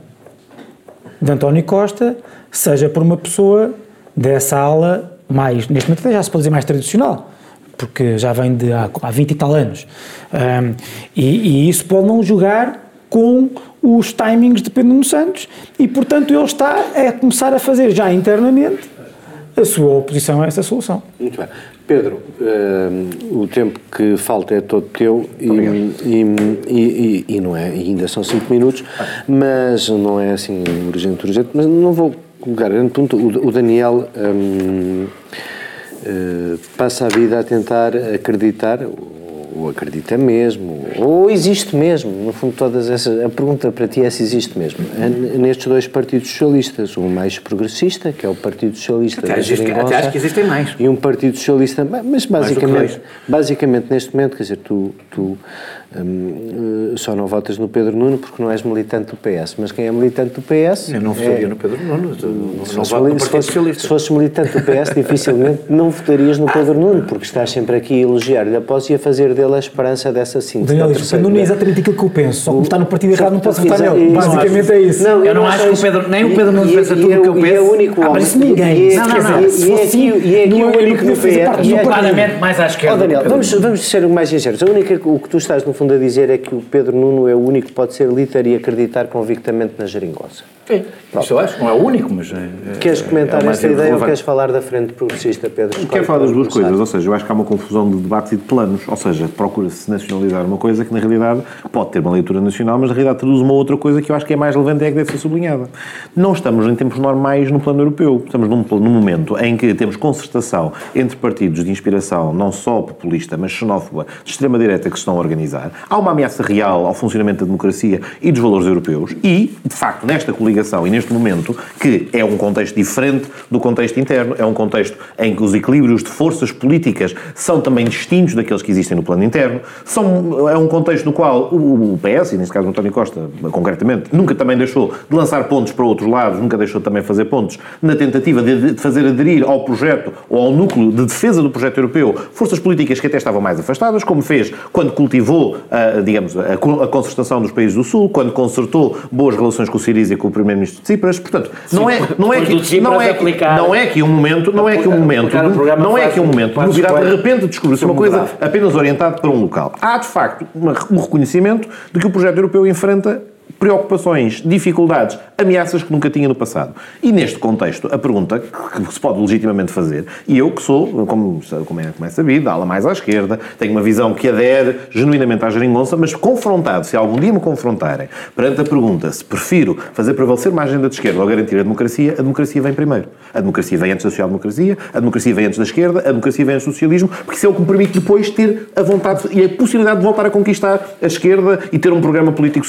de António Costa seja por uma pessoa dessa ala mais, neste momento já se pode dizer mais tradicional, porque já vem de há, há 20 e tal anos. Um, e, e, isso pode não jogar com os timings de Pedro Nuno Santos e, portanto, ele está a começar a fazer já internamente a sua oposição a essa solução. Muito bem. Pedro, uh, o tempo que falta é todo teu e, e, e, e, não é, ainda são 5 minutos, mas não é assim urgente, urgente, mas não vou colocar grande ponto. O, o Daniel um, uh, eh, passa a vida a tentar acreditar, ou acredita mesmo, ou existe mesmo, no fundo todas essas, a pergunta para ti é se existe mesmo, é nestes dois partidos socialistas, um mais progressista, que é o Partido Socialista até, da até acho que existem mais. E um Partido Socialista, mas basicamente, basicamente neste momento, quer dizer, tu, tu Hum, só não votas no Pedro Nuno porque não és militante do PS. Mas quem é militante do PS. Eu não votaria é, no Pedro Nuno. Não, se, não voto no se, fosse, se fosses militante do PS, dificilmente não votarias no Pedro Nuno, porque estás sempre aqui a elogiar-lhe após e a fazer dele a esperança dessa síntese. Daniel, o Pedro Nuno é exatamente aquilo que eu penso, só que está no partido errado não posso votar nele. Basicamente é isso. Não, eu não acho que o Pedro, nem o Pedro Nuno pensa tudo o que eu penso. é o único homem. Mas ninguém. Não, não, não. E é aqui o único do PS. Claramente mais à esquerda. Daniel, vamos ser mais sinceros. O que tu estás no fundo a dizer é que o Pedro Nuno é o único que pode ser líder e acreditar convictamente na geringonça. Sim, isso eu acho, não é o único, mas... É, queres comentar é esta ideia relevante. ou queres falar da frente progressista, Pedro? Quero falar das duas coisas, ou seja, eu acho que há uma confusão de debates e de planos, ou seja, procura-se nacionalizar uma coisa que na realidade pode ter uma leitura nacional, mas na realidade traduz uma outra coisa que eu acho que é mais relevante e é que deve ser sublinhada. Não estamos em tempos normais no plano europeu, estamos num, num momento em que temos concertação entre partidos de inspiração não só populista, mas xenófoba, de extrema-direita que se estão a organizar. Há uma ameaça real ao funcionamento da democracia e dos valores europeus e, de facto, nesta coligação e neste momento, que é um contexto diferente do contexto interno, é um contexto em que os equilíbrios de forças políticas são também distintos daqueles que existem no plano interno, são, é um contexto no qual o, PS, e neste caso o António Costa concretamente, nunca também deixou de lançar pontos para outros lados, nunca deixou também fazer pontos na tentativa de, de fazer aderir ao projeto ou ao núcleo de defesa do projeto europeu forças políticas que até estavam mais afastadas, como fez quando cultivou, a, digamos, a, a concertação dos países do Sul, quando consertou boas relações com o Siriza e com o Primeiro primeiro-ministro de Tsipras. Portanto, não é, não é que não é, não é que um momento, não é que um momento, não é que um momento de novidade de repente descobriu-se uma coisa apenas orientada para um local. Há de facto um reconhecimento de que o projeto europeu enfrenta preocupações, dificuldades, ameaças que nunca tinha no passado. E neste contexto, a pergunta que se pode legitimamente fazer, e eu que sou, como, como, é, como é sabido, ala mais à esquerda, tenho uma visão que adere genuinamente à geringonça, mas confrontado, se algum dia me confrontarem perante a pergunta se prefiro fazer prevalecer uma agenda de esquerda ou garantir a democracia, a democracia vem primeiro. A democracia vem antes da social-democracia, a democracia vem antes da esquerda, a democracia vem antes do socialismo, porque isso é o que me permite depois ter a vontade e a possibilidade de voltar a conquistar a esquerda e ter um programa político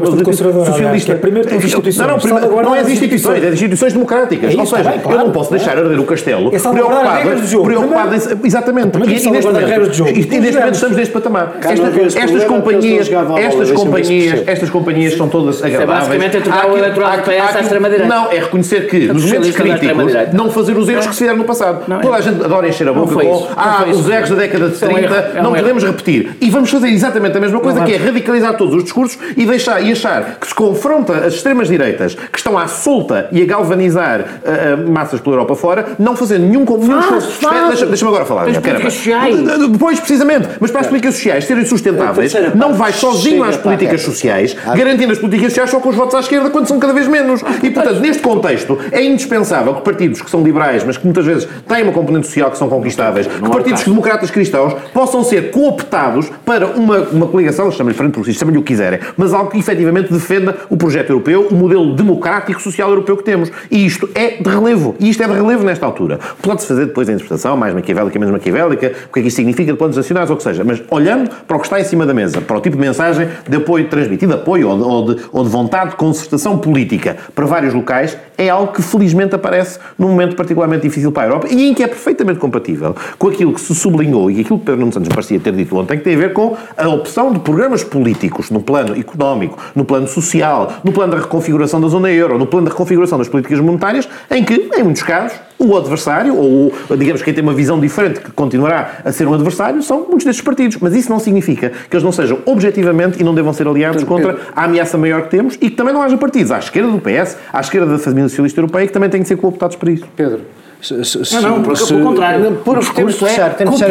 social-democrata coisa conservadora. Socialista. Aliás, primeiro tem instituições. Não, não, primeiro, não é as instituições, é as instituições democráticas. É isso, Ou seja, eu não posso deixar arder o castelo é preocupado, preocupado em, exatamente. E, e neste momento, estamos neste patamar. estas companhias, estas companhias, estas companhias são todas agradáveis. É basicamente é tocar o eleitorado do PS à extrema-direita. Não, é reconhecer que nos momentos críticos não fazer os erros que se fizeram no passado. Toda a gente adora encher a boca com ah, os erros da década de 30 não podemos repetir. E vamos fazer exatamente a mesma coisa, que é radicalizar todos os discursos e deixar e achar que se confronta as extremas-direitas que estão à solta e a galvanizar uh, uh, massas pela Europa fora, não fazer nenhum compromisso. Deixa-me deixa agora falar. As políticas sociais. Depois, precisamente. Mas para as políticas sociais serem sustentáveis, não vai sozinho às políticas sociais, garantindo as políticas sociais só com os votos à esquerda quando são cada vez menos. E, portanto, neste contexto, é indispensável que partidos que são liberais, mas que muitas vezes têm uma componente social que são conquistáveis, que partidos democratas cristãos possam ser cooptados para uma, uma coligação, chama-lhe Frente Progressista, chama-lhe o que quiserem, mas algo que efetivamente defenda o projeto europeu, o modelo democrático social europeu que temos. E isto é de relevo. E isto é de relevo nesta altura. Pode-se fazer depois a interpretação mais maquiavélica, menos maquiavélica, o que é que isto significa de planos nacionais, ou que seja, mas olhando para o que está em cima da mesa, para o tipo de mensagem de apoio transmitido, apoio ou de, ou de, ou de vontade de concertação política para vários locais, é algo que felizmente aparece num momento particularmente difícil para a Europa e em que é perfeitamente compatível com aquilo que se sublinhou e aquilo que Pedro Nuno Santos parecia ter dito ontem, que tem a ver com a opção de programas políticos no plano económico, no plano social, no plano da reconfiguração da zona euro, no plano da reconfiguração das políticas monetárias, em que, em muitos casos, o adversário, ou digamos quem tem uma visão diferente, que continuará a ser um adversário, são muitos destes partidos. Mas isso não significa que eles não sejam objetivamente e não devam ser aliados contra a ameaça maior que temos e que também não haja partidos à esquerda do PS, à esquerda da família socialista europeia, que também têm que ser cooptados para isso. Pedro. Se, se, não, não, porque, se, pelo contrário. Por, o discurso é fechar, essa,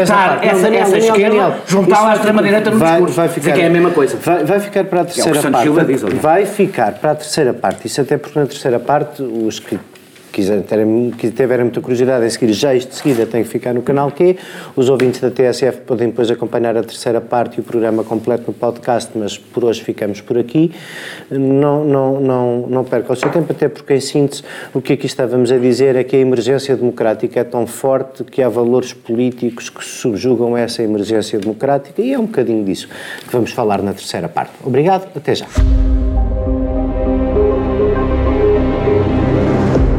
essa, não, esquerda, juntá-la à extrema-direita no vai, discurso. Vai ficar, que é a mesma coisa. Vai, vai ficar para a terceira é parte. Vai ficar para a terceira parte. Isso até porque na terceira parte os que quiserem, que tiverem muita curiosidade em seguir já isto de seguida tem que ficar no canal Q. Os ouvintes da TSF podem depois acompanhar a terceira parte e o programa completo no podcast, mas por hoje ficamos por aqui. Não, não, não, não perca o seu tempo, até porque em síntese o que aqui estávamos a dizer é que a emergência democrática é tão forte que há valores políticos que subjugam essa emergência democrática e é um bocadinho disso que vamos falar na terceira parte. Obrigado, até já.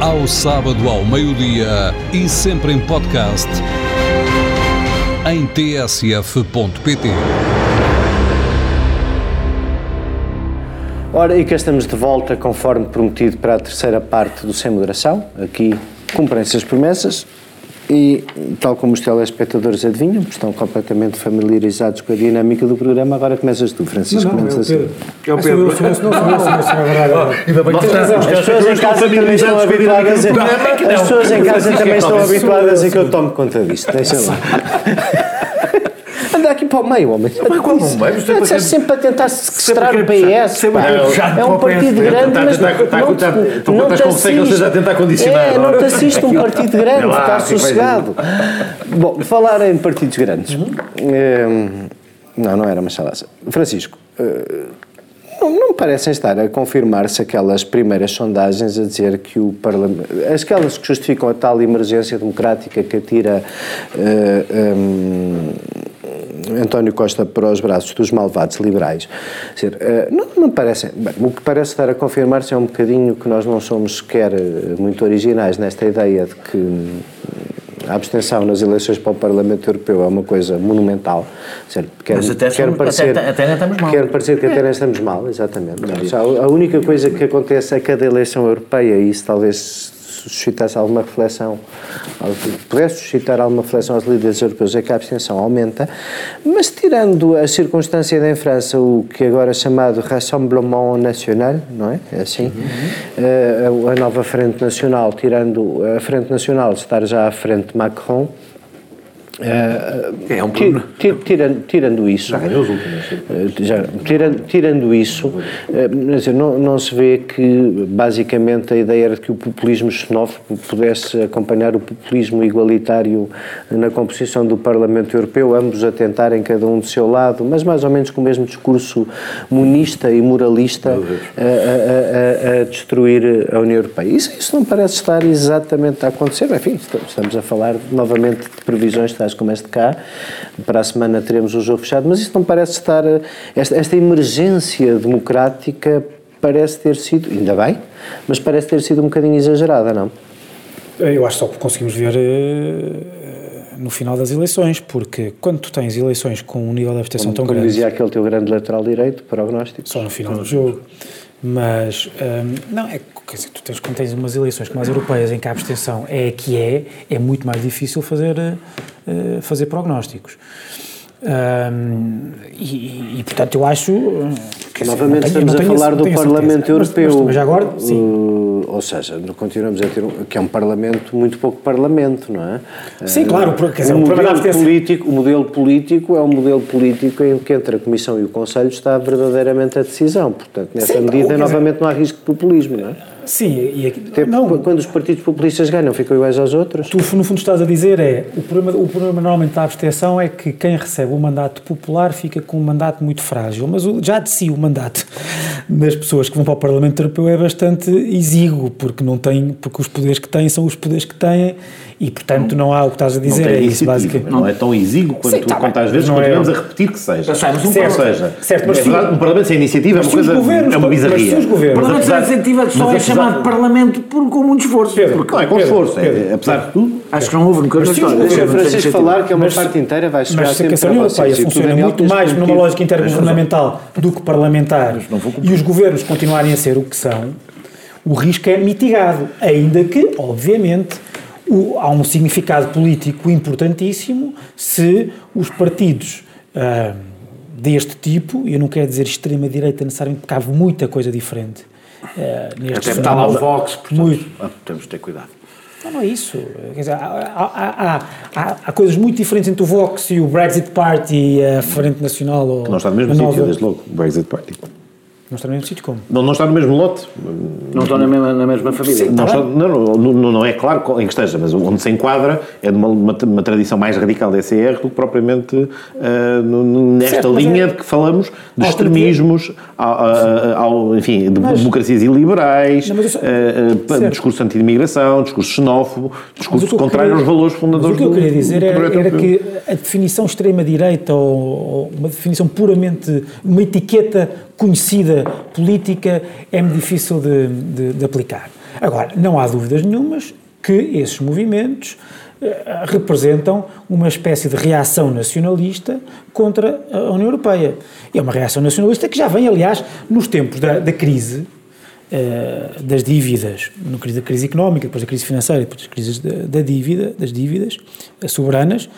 ao sábado ao meio-dia e sempre em podcast em tsf.pt. Ora, e cá estamos de volta, conforme prometido, para a terceira parte do Sem Moderação. Aqui cumprem-se as promessas e, tal como os telespectadores adivinham, estão completamente familiarizados com a dinâmica do programa, agora começas tu, Francisco. Não, não, é o Pedro. É o Pedro. Não, As pessoas em casa também estão habituadas a... As pessoas em casa também estão habituadas a que eu tome conta disto. Deixa lá. [LAUGHS] Anda aqui para o meio, homem. Mas qual o meio? Estás sempre, sempre para tentar sequestrar o PS. É um partido grande, mas não te assiste. a tentar condicionar. É, não te assiste um [LAUGHS] partido grande, está sossegado. Bom, falar em partidos grandes. Não, não era uma chalaça. Francisco, não, não parecem estar a confirmar-se aquelas primeiras sondagens a dizer que o Parlamento. Aquelas que justificam a tal emergência democrática que atira. Uh, um, António Costa para os braços dos malvados liberais. Dizer, não, não parece. Bem, o que parece estar a confirmar-se é um bocadinho que nós não somos sequer muito originais nesta ideia de que a abstenção nas eleições para o Parlamento Europeu é uma coisa monumental. Dizer, quer, Mas até, quer parecer, até, até estamos mal. Quer parecer que até não estamos mal, exatamente. Não, a única coisa que acontece a cada eleição europeia, e isso talvez suscitasse alguma reflexão, pudesse suscitar alguma reflexão aos líderes europeus, é que a abstenção aumenta, mas tirando a circunstância de em França, o que agora é chamado Rassemblement National, não é? É assim? Uhum. a nova Frente Nacional, tirando a Frente Nacional estar já à frente de Macron, é um problema. Tirando, tirando isso, já últimos. Já, tirando, tirando isso, dizer, não, não se vê que basicamente a ideia era que o populismo xenófobo pudesse acompanhar o populismo igualitário na composição do Parlamento Europeu, ambos a tentarem cada um do seu lado, mas mais ou menos com o mesmo discurso monista e moralista a, a, a, a destruir a União Europeia. Isso, isso não parece estar exatamente a acontecer. Enfim, estamos a falar novamente de previsões, está tais como este cá. Para a semana teremos o jogo fechado, mas isso não parece estar. Esta, esta emergência democrática parece ter sido, ainda bem, mas parece ter sido um bocadinho exagerada, não? Eu acho só que conseguimos ver uh, no final das eleições, porque quando tu tens eleições com um nível de abstenção como, tão como grande. dizia aquele teu grande lateral direito, prognóstico. Só no final do jogo. Mas, um, não, é quer dizer, tu tens, quando tens umas eleições como as europeias em que a abstenção é a que é, é muito mais difícil fazer, uh, fazer prognósticos. Um, e, e, portanto, eu acho. Que Novamente tenho, estamos a falar do Parlamento Europeu. Mas, mas, agora, sim. Uh, ou seja, continuamos a ter um, que é um Parlamento muito pouco Parlamento, não é? Sim, claro. Quer dizer, o, modelo político, o modelo político é um modelo político em que entre a Comissão e o Conselho está verdadeiramente a decisão. Portanto, nessa sim, medida, novamente, dizer, não há risco de populismo, não é? Sim, e aqui, Até não, quando os partidos populistas ganham, ficam iguais aos outros. Tu, no fundo, estás a dizer é o problema, o problema normalmente da abstenção é que quem recebe o mandato popular fica com um mandato muito frágil, mas o, já de si o mandato das pessoas que vão para o Parlamento Europeu é bastante exíguo, porque não tem, porque os poderes que têm são os poderes que têm e, portanto, não há o que estás a dizer, é isso, basicamente. Não é tão exíguo quanto, Sim, tá quantas vezes continuamos é... a repetir que seja. Sabes, um certo, ou seja, certo, mas é verdade, um Parlamento sem iniciativa é uma coisa, governos, é uma bizarria. Mas o Parlamento sem iniciativa só é chamado Parlamento por, com muito esforço. Pedro, porque, não, é com esforço, Pedro, é, apesar de tudo. Acho que não houve nunca história. Deixa o Francisco falar, que é uma mas, parte inteira, vai chegar mas sempre a União Europeia funciona muito mais numa lógica intergovernamental do que parlamentar e os governos continuarem a ser o que são, o risco é mitigado, ainda que, obviamente, o, há um significado político importantíssimo se os partidos uh, deste tipo, eu não quero dizer extrema-direita necessariamente, porque há muita coisa diferente. Uh, neste Até está lá o Vox, portanto, muito. temos de ter cuidado. Não, não é isso. Quer dizer, há, há, há, há, coisas muito diferentes entre o Vox e o Brexit Party e a Frente Nacional. Ou que não está no mesmo sítio, desde logo, o Brexit Party. Não está no mesmo sítio como? Não, não está no mesmo lote. Não estão na mesma, na mesma família? Sim, não, está, não, não, não, é claro em que esteja, mas onde se enquadra é de uma, uma, uma tradição mais radical da ECR do que propriamente uh, nesta certo, linha é, de que falamos de extremismos, ao, ao, enfim, de mas, democracias iliberais, não, só, uh, discurso anti-imigração, discurso xenófobo, discurso contrário queria, aos valores fundadores do O que eu queria dizer era, era que a definição extrema-direita ou, ou uma definição puramente, uma etiqueta conhecida política é-me difícil de, de, de, aplicar. Agora, não há dúvidas nenhumas que esses movimentos uh, representam uma espécie de reação nacionalista contra a União Europeia. É uma reação nacionalista que já vem, aliás, nos tempos da, da crise, uh, das dívidas, no da crise económica, depois da crise financeira, depois das crises da, da dívida, das dívidas soberanas,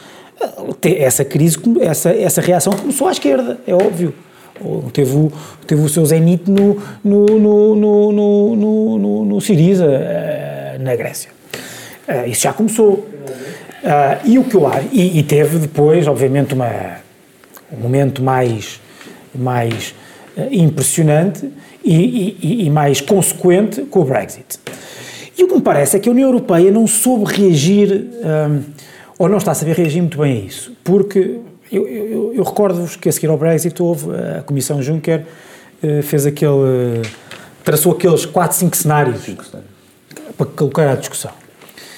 essa crise, essa, essa reação começou à esquerda, é óbvio teve o, teve o seu zenit no, no, no, no, no, no, no Siriza, eh, na Grécia. Eh, isso já começou. Eh, e o que eu acho, e, e teve depois, obviamente, uma, um momento mais, mais impressionante e, e, e mais consequente com o Brexit. E o que me parece é que a União Europeia não soube reagir, um, ou não está a saber reagir muito bem a isso, porque eu, eu, eu recordo-vos que a seguir ao Brexit houve, a Comissão Juncker uh, fez aquele, uh, traçou aqueles 4, 5 cenários, para colocar à discussão.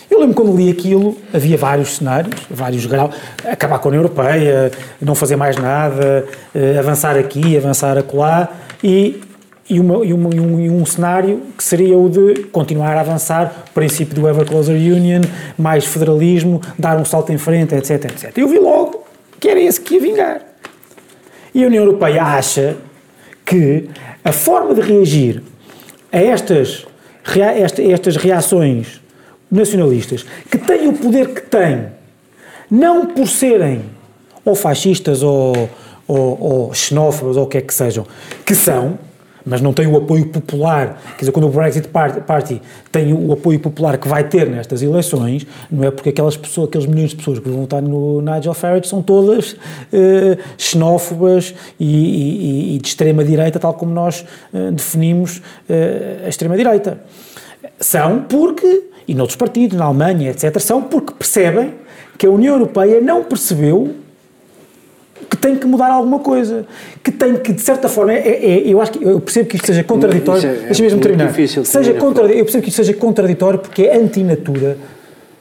Eu lembro quando li aquilo, havia vários cenários, vários graus, acabar com a União Europeia, não fazer mais nada, uh, avançar aqui, avançar acolá, e, e, uma, e, uma, e, um, e um cenário que seria o de continuar a avançar, princípio do Ever Closer Union, mais federalismo, dar um salto em frente, etc, etc. Eu vi logo que era esse que ia vingar. E a União Europeia acha que a forma de reagir a estas, estas reações nacionalistas, que têm o poder que têm, não por serem ou fascistas ou, ou, ou xenófobos ou o que é que sejam, que são, mas não tem o apoio popular. Quer dizer, quando o Brexit Party tem o apoio popular que vai ter nestas eleições, não é porque aquelas pessoas, aqueles milhões de pessoas que vão votar no Nigel Farage são todas uh, xenófobas e, e, e, de extrema-direita, tal como nós uh, definimos uh, a extrema-direita. São porque, e noutros partidos, na Alemanha, etc., são porque percebem que a União Europeia não percebeu que tem que mudar alguma coisa, que tem que, de certa forma, é, é, eu acho que eu percebo que isto seja contraditório, é, deixa mesmo terminar. Difícil, seja contra, eu percebo que isto seja contraditório porque é antinatura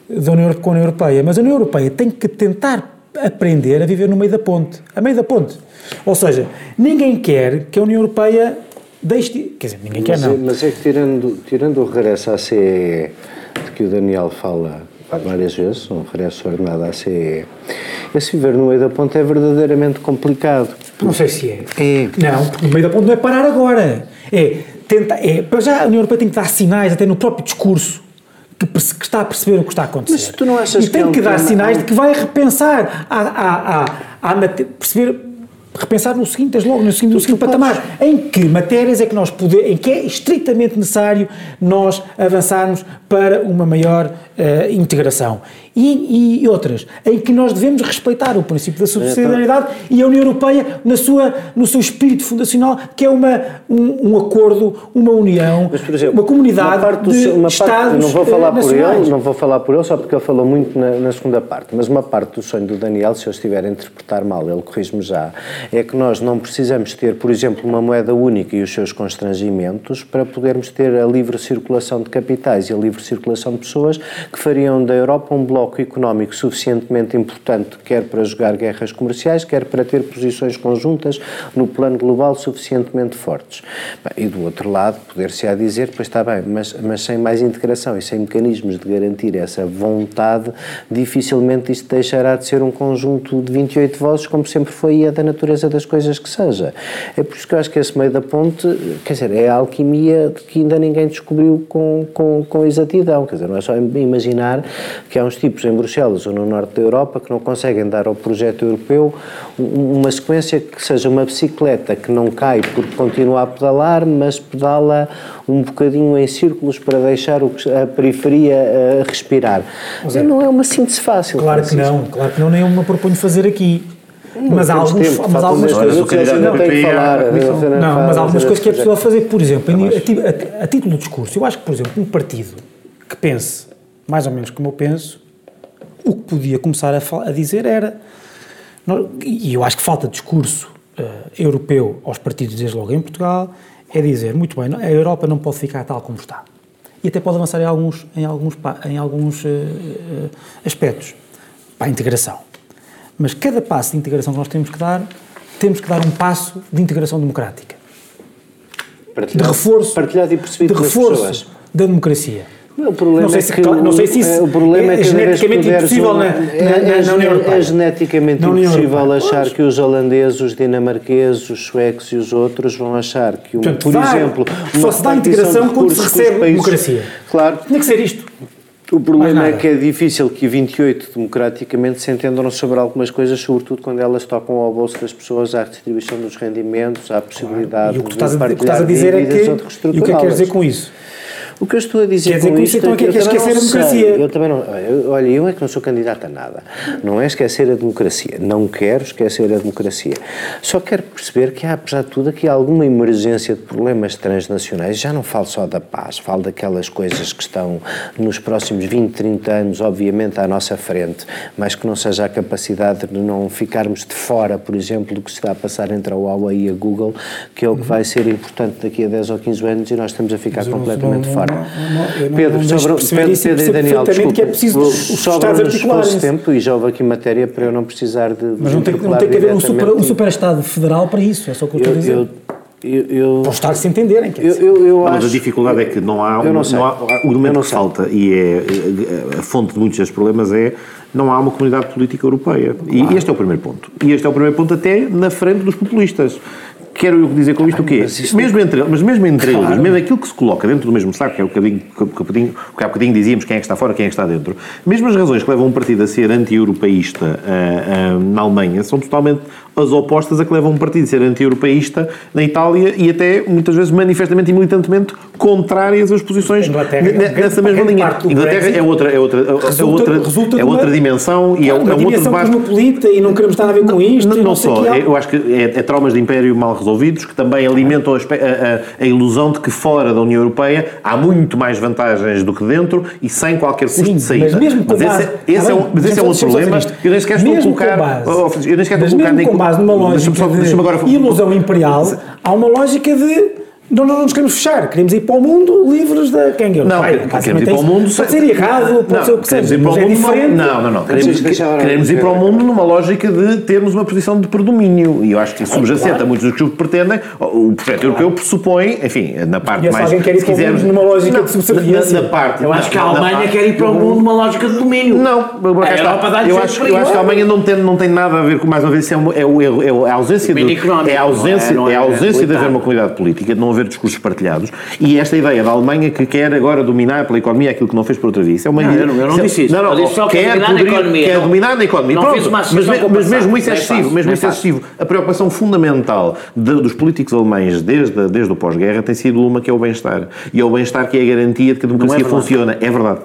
da União, com a União Europeia, mas a União Europeia tem que tentar aprender a viver no meio da ponte, a meio da ponte. Ou seja, ninguém quer que a União Europeia deixe de, quer dizer, ninguém quer mas, não. É, mas é que tirando, tirando o regresso à CEE, de que o Daniel fala várias vezes, um regresso ordenado à CEE, esse viver no meio da ponte é verdadeiramente complicado. Não sei se é. É. Não, porque no meio da ponte não é parar agora. É, tenta, é, para já a União Europeia tem que dar sinais, até no próprio discurso, que, que está a perceber o que está a acontecer. Mas tu não achas e que tem é um que dar tema- sinais de que vai repensar, a, a, a, a mate- perceber, repensar no seguinte, logo, no seguinte, no seguinte patamar. Em que matérias é que nós podemos, em que é estritamente necessário nós avançarmos para uma maior eh, integração. E, e outras, em que nós devemos respeitar o princípio da subsidiariedade e a União Europeia na sua, no seu espírito fundacional, que é uma, um, um acordo, uma união, Mas, exemplo, uma comunidade uma parte de seu- uma Estados não vou falar eh, por ele, não vou falar por ele só porque ele falou muito na, na segunda parte, mas uma parte do sonho do Daniel, se eu estiver a interpretar mal, ele corrige-me já, é que nós não precisamos ter, por exemplo, uma moeda única e os seus constrangimentos para podermos ter a livre circulação de capitais e a livre circulação de pessoas que fariam da Europa um bloco económico suficientemente importante, quer para jogar guerras comerciais, quer para ter posições conjuntas no plano global suficientemente fortes. E do outro lado, poder-se á dizer, pois está bem, mas, mas sem mais integração e sem mecanismos de garantir essa vontade, dificilmente isto deixará de ser um conjunto de 28 vozes, como sempre foi e é da natureza das coisas que seja. É por isso que eu acho que esse meio da ponte, quer dizer, é a alquimia que ainda ninguém descobriu com, com, com exatidão. Quer dizer, não é só imaginar que há uns tipos em Bruxelas ou no norte da Europa que não conseguem dar ao projeto europeu um- uma sequência que seja uma bicicleta que não cai porque continua a pedalar, mas pedala um bocadinho em círculos para deixar que- a periferia eh, respirar. Mas é- não é uma síntese fácil. Claro que não, claro que não, nem uma proponho fazer aqui. Mas há alguns, tempo, mas algumas coisas. a gente Não, tem que falar, Comissão- Não, mas há algumas coisas que é possível fazer. Por exemplo, a, a- a título de discurso, eu acho que, por exemplo, um partido que pense mais ou menos como eu penso, o que podia começar a, a dizer era. E eu acho que falta discurso eh, europeu aos partidos, desde logo em Portugal, é dizer, muito bem, a Europa não pode ficar tal como está. E até pode avançar em alguns, em alguns, em alguns eh, aspectos para a integração. Mas cada passo de integração que nós temos que dar, temos que dar um passo de integração democrática. De Partilhado- reforço, partilhado e percebido de reforço da democracia. O problema não sei é se, que não sei se isso é- o problema é, que geneticamente impossível um- na, é, na, na, é na União Europeia. é geneticamente impossível achar que os holandeses, os dinamarqueses, os suecos e os outros vão achar que, um, Portanto, por dá- exemplo, só se dá integração quando se recebe países- democracia. Claro. Tinha que ser isto. O problema é que é difícil que 28 democraticamente se entendam sobre algumas coisas, sobretudo quando elas tocam ao bolso das pessoas, à redistribuição dos rendimentos, à possibilidade E o que tu de estás a, o que partilhar estás a dizer é que. E o que é que queres dizer com isso? O que eu estou a dizer Quer dizer com com isto então, é que é que esquecer a democracia. Eu também não, eu- olha, eu é que não sou candidato a nada. Não é esquecer a democracia. Não quero esquecer a democracia. Só quero perceber que há, apesar de tudo, aqui alguma emergência de problemas transnacionais. Já não falo só da paz, falo daquelas coisas que estão nos próximos 20, 30 anos, obviamente, à nossa frente, mas que não seja a capacidade de não ficarmos de fora, por exemplo, do que se está a passar entre a Huawei e a Google, que é o que vai ser importante daqui a 10 ou 15 anos e nós estamos a ficar completamente fora. Não- não- Pedro, não sobre, Pedro, isso e Pedro e Daniel, perfeitamente que é desculpa, preciso vou- os Estados sobra-nos tempo e já houve aqui matéria para eu não precisar de Mas não tem, não tem que haver um super, um super Estado federal para isso, é só o que eu estou a dizer. eu, eu, eu, Para os Estados se entenderem. Quer eu, dizer. eu, eu Mas acho... a dificuldade é que não há, uma- não não há- o elemento que falta e é eh, a fonte de muitos destes problemas é não há uma comunidade política europeia. E este é o primeiro ponto. E este é o primeiro ponto até na frente dos populistas. Quero eu dizer com isto o quê? Mesmo entre, mas mesmo entre eles, mesmo aquilo que se coloca dentro do mesmo saco, que é o bocadinho, que, bocadinho- que há bocadinho dizíamos quem é que está fora, quem é que está dentro, mesmo as razões que levam um partido a ser anti-europeísta ah, ah, na Alemanha são totalmente as opostas a que levam um partido a ser anti-europeísta na Itália e até muitas vezes manifestamente e militantemente contrárias às posições grande- nessa mesma linha. Inglaterra é outra, é outra, é outra, é outra dimensão e é, é um outro debate. cosmopolita e não queremos estar a ver com isto. Não, não só, é- eu acho que é, é traumas de império mal resolvidos que também alimentam a, ilusão de que fora da União Europeia há muito mais vantagens do que dentro e sem qualquer custo de saída. mas mesmo com esse, base- esse é um, mas esse é só dizer problema. Eu nem sequer estou a colocar. eu nem sequer estou a colocar nem com base numa lógica só- de ilusão imperial, há uma lógica de Não, não, não nos queremos fechar, queremos ir para o mundo livres da gangue. Não, Vai, queremos ir para o mundo. Pode ser errado, pode não, ser o que seja. Ir para o mundo, é diferente. Não, não, não. Queremos, queremos ir para o mundo numa lógica de termos uma posição de predomínio. E eu acho que subjacente claro. a muitos dos que o pretendem, o projeto claro. europeu pressupõe, enfim, na parte e mais. alguém quer ir para o mundo numa lógica não, de subserviência. Na, na parte, eu acho que a Alemanha quer ir para o mundo numa lógica de domínio. Não, é, eu, acho, eu acho que a Alemanha não tem, não tem nada a ver com, mais uma vez, é, é, o, é a ausência de. É a ausência, é de haver uma comunidade política, não haver discursos partilhados. E esta ideia da Alemanha que quer agora dominar pela economia aquilo que não fez por outra vez. É uma não, eu não, não disse isso. Não, não, só quer, dominar poderia, economia, quer dominar na economia. Não Pronto, mas, mas, mesmo isso é excessivo. Mesmo isso é excessivo. A preocupação fundamental de, dos políticos alemães desde, desde o pós-guerra tem sido uma que é o bem-estar. E é o bem-estar que é a garantia de que a democracia funciona. É verdade.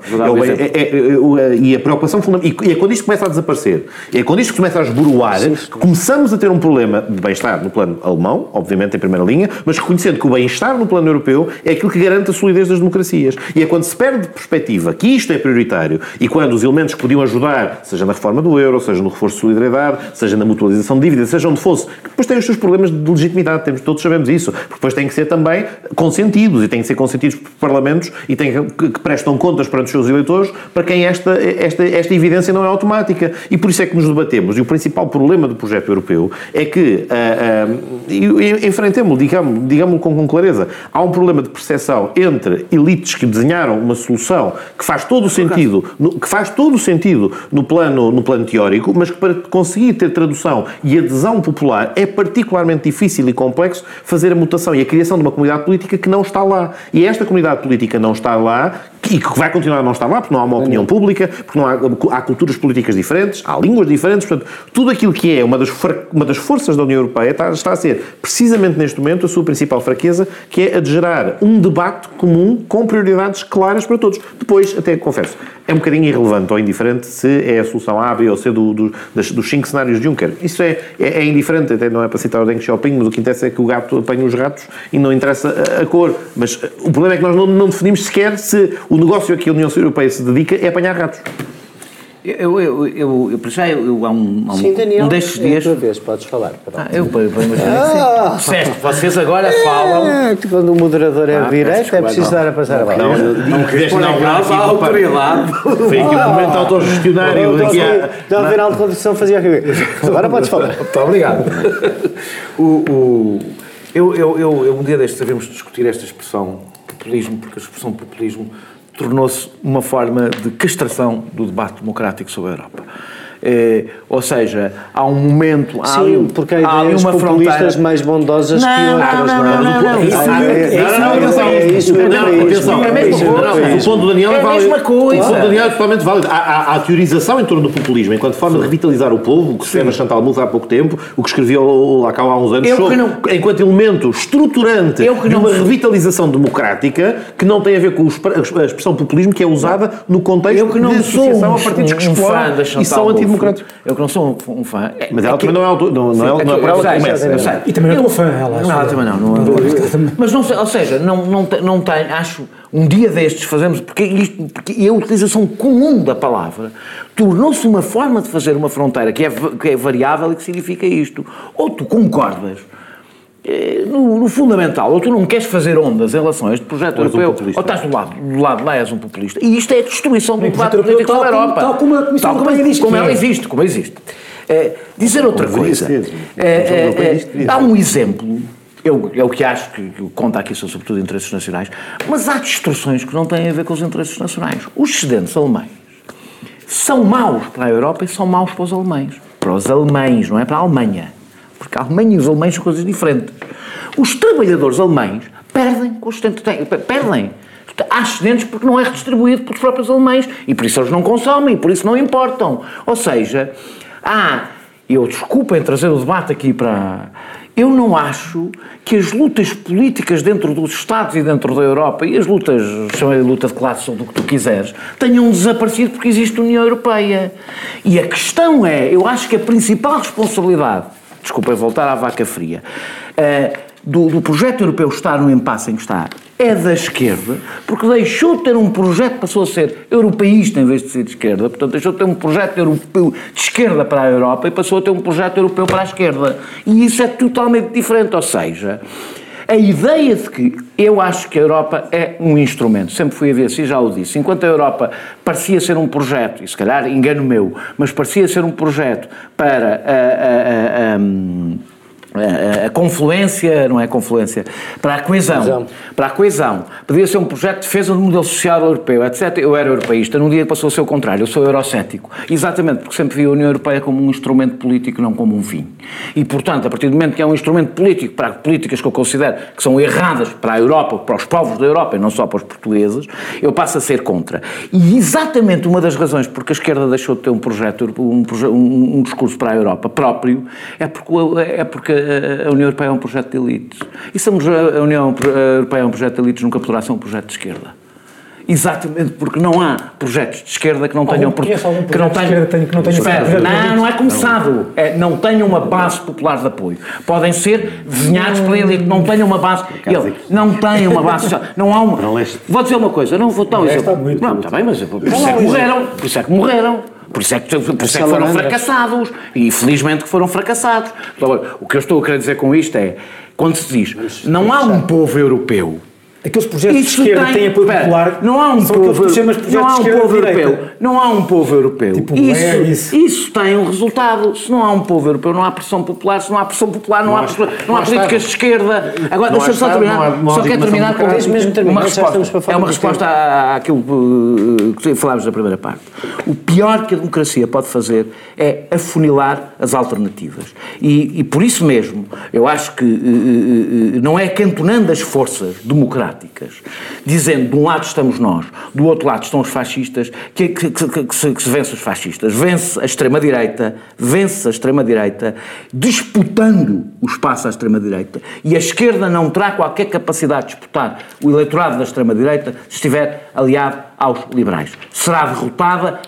e a preocupação fundamental. E é quando isto começa a desaparecer, é quando isto começa a esboroar, que começamos a ter um problema de bem-estar no plano alemão, obviamente em primeira linha, mas reconhecendo que o bem-estar no plano europeu é aquilo que garante a solidez das democracias. E é quando se perde de perspectiva que isto é prioritário e quando os elementos que podiam ajudar, seja na reforma do euro, seja no reforço de solidariedade, seja na mutualização de dívidas, seja onde fosse, que depois têm os seus problemas de legitimidade, temos, todos sabemos isso, porque depois têm que ser também consentidos e têm que ser consentidos por parlamentos e têm que, que prestam contas perante os seus eleitores para quem esta, esta, esta evidência não é automática. E por isso é que nos debatemos. E o principal problema do projeto europeu é que, uh, uh, enfrentemos-lo, digamos, digamos com, com clareza, há um problema de percepção entre elites que desenharam uma solução que faz todo o sentido, no, que faz todo o sentido no plano, no plano teórico, mas que para conseguir ter tradução e adesão popular é particularmente difícil e complexo fazer a mutação e a criação de uma comunidade política que não está lá. E esta comunidade política não está lá e que vai continuar a não estar lá porque não há uma opinião pública, porque não há, há culturas políticas diferentes, há línguas diferentes, portanto, tudo aquilo que é uma das, uma das forças da União Europeia está, está a ser, precisamente neste momento, a sua principal fraqueza, que é a de gerar um debate comum com prioridades claras para todos. Depois, até confesso, é um bocadinho irrelevante ou indiferente se é a solução A, B ou C do, do, das, dos cinco cenários de Juncker. Isso é, é, é, indiferente, até não é para citar o Deng Xiaoping, mas o que interessa é que o gato apanhe os ratos e não interessa a, a cor. Mas eh, o problema é que nós não, não definimos sequer se o negócio a que a União Europeia se dedica é apanhar ratos. Eu, eu, eu, eu, para já, eu, eu há um, há um, Sim, Daniel, um destes dias. É a tua vez, podes falar. Ah, eu, eu, ah, Disseste, vocês agora falam. É, quando o moderador é ah, direito, é preciso dar a passar a bola. Não, não, não, não, não, não, a autoridade. Foi aqui um momento autogestionário. Daqui a. Não haver autocondição fazia Agora podes falar. Muito obrigado. o, o, eu, eu, eu, eu, um dia destes devemos discutir esta expressão populismo, porque a expressão populismo tornou-se uma forma de castração do debate democrático sobre a Europa. É, ou seja, há um momento. Sim, ali, porque há, há ideias populistas fronteira... mais bondosas não, que outras. Não, não, não. não, não, Isso é isso. Atenção, é a mesma coisa. O ponto do Daniel é válido. a mesma coisa. O ponto do Daniel é totalmente válido. Há, a teorização em torno do populismo enquanto forma de revitalizar o povo, o que escreveu Chantal Mouffe há pouco tempo, o que escreveu lá cá há uns anos, enquanto elemento estruturante de uma revitalização democrática que não tem a ver com a expressão populismo que é usada no contexto de associação a partidos que exploram e são anti democrático. Eu que não sou um, fã. É, mas ela é também não é, autor, não, não, é, não é por ela que começa. E também não é fã, ela. Não, também não. não, mas não sei, ou seja, não, não, não tem, acho, um dia destes fazemos, porque, isto, porque a utilização comum da palavra tornou-se uma forma de fazer uma fronteira que é, que é variável e que significa isto. Ou tu concordas no, no, fundamental, ou tu não queres fazer ondas em relação a este projeto ou europeu, um ou estás do lado, do lado lá és um populista. E isto é a destruição do debate político sobre a Europa. Tal como a Comissão tal como, existe. Como ela existe, como existe. É, dizer outra coisa. É, é, há um exemplo eu, é o que acho que, que conta aqui são sobretudo interesses nacionais, mas há distorções que não têm a ver com os interesses nacionais. Os excedentes alemães são maus para a Europa e são maus para os alemães. Para os alemães, não é para a Alemanha. Porque a Alemanha e os alemães são coisas diferentes. Os trabalhadores alemães perdem os perdem. Há excedentes porque não é redistribuído pelos próprios alemães e por isso eles não consomem, por isso não importam. Ou seja, há. Eu desculpem trazer o debate aqui para. Eu não acho que as lutas políticas dentro dos Estados e dentro da Europa, e as lutas, chamei luta de classe ou do que tu quiseres, tenham desaparecido porque existe a União Europeia. E a questão é, eu acho que a principal responsabilidade desculpem, voltar à vaca fria, uh, do, do, projeto europeu estar no impasse em que está é da esquerda, porque deixou de ter um projeto, passou a ser europeísta em vez de ser de esquerda, portanto deixou de ter um projeto europeu de esquerda para a Europa e passou a ter um projeto europeu para a esquerda. E isso é totalmente diferente, ou seja, A ideia de que eu acho que a Europa é um instrumento, sempre fui a ver assim, já o disse. Enquanto a Europa parecia ser um projeto, e se calhar engano meu, mas parecia ser um projeto para a, a, a, a, a confluência, não é confluência, para a coesão, coesão, para a coesão, podia ser um projeto de defesa do modelo social europeu, etc. Eu era europeísta, num dia passou a ser o contrário, eu sou eurocético, exatamente porque sempre vi a União Europeia como um instrumento político, não como um fim. E, portanto, a partir do momento que é um instrumento político para políticas que eu considero que são erradas para a Europa, para os povos da Europa e não só para os portugueses, eu passo a ser contra. E exatamente uma das razões porque a esquerda deixou de ter um projeto, um, um, um discurso para a Europa próprio, é porque, é porque a União Europeia é um projeto de elites. E se a União Europeia é um projeto de elites, nunca poderá ser um projeto de esquerda. Exatamente porque não há projetos de esquerda que não tenham. Algum, algum que não tenham. Que, que não, tenham espera, não, não é começado. É, não tenham uma base popular de apoio. Podem ser desenhados pela elite, não tenham uma base. Ele, não têm uma base social. Não há uma. Vou dizer uma coisa, não vou tão. Não, está bem, mas por isso é que morreram. Por isso é que morreram. Por isso é que, por isso é que foram fracassados. E felizmente que foram fracassados. Então, o que eu estou a querer dizer com isto é, quando se diz, não há um povo europeu Aqueles projetos Isso de esquerda tem, têm apoio popular. Não há um povo, não há um povo europeu. Não há um povo europeu. Tipo, isso, é isso. isso tem um resultado. Se não há um povo europeu, não há pressão popular. Se não há pressão popular, não, não há, não há políticas de esquerda. Agora, deixa-me só terminar. só quero terminar com mesmo uma resposta. É uma resposta àquilo que falámos na primeira parte. O pior que a democracia pode fazer é afunilar as alternativas. E, e por isso mesmo, eu acho que eh, eh, não é acantonando as forças democráticas democráticas, dizendo de um lado estamos nós, do outro lado estão os fascistas, que, que, que, que se, se, vence os fascistas. Vence a extrema-direita, vence a extrema-direita, disputando o espaço à extrema-direita, e a esquerda não terá qualquer capacidade de disputar o eleitorado da extrema-direita se estiver aliado aos liberais. Será derrotada,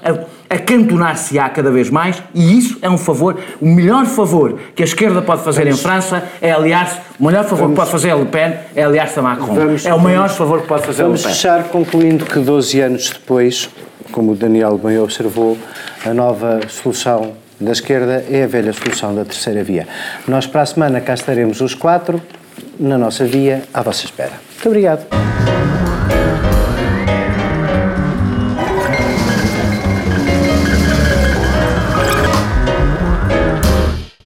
acantonar-se-á cada vez mais, e isso é um favor, o melhor favor que a esquerda pode fazer vamos, em França é aliar-se, o melhor favor vamos, que pode fazer a Le Pen é aliar-se a Macron. Vamos, é o maior favor que pode fazer a Le Pen. Vamos fechar concluindo que 12 anos depois, como o Daniel bem observou, a nova solução da esquerda é a velha solução da terceira via. Nós para a semana cá estaremos os quatro, na nossa via, à vossa espera. Muito obrigado.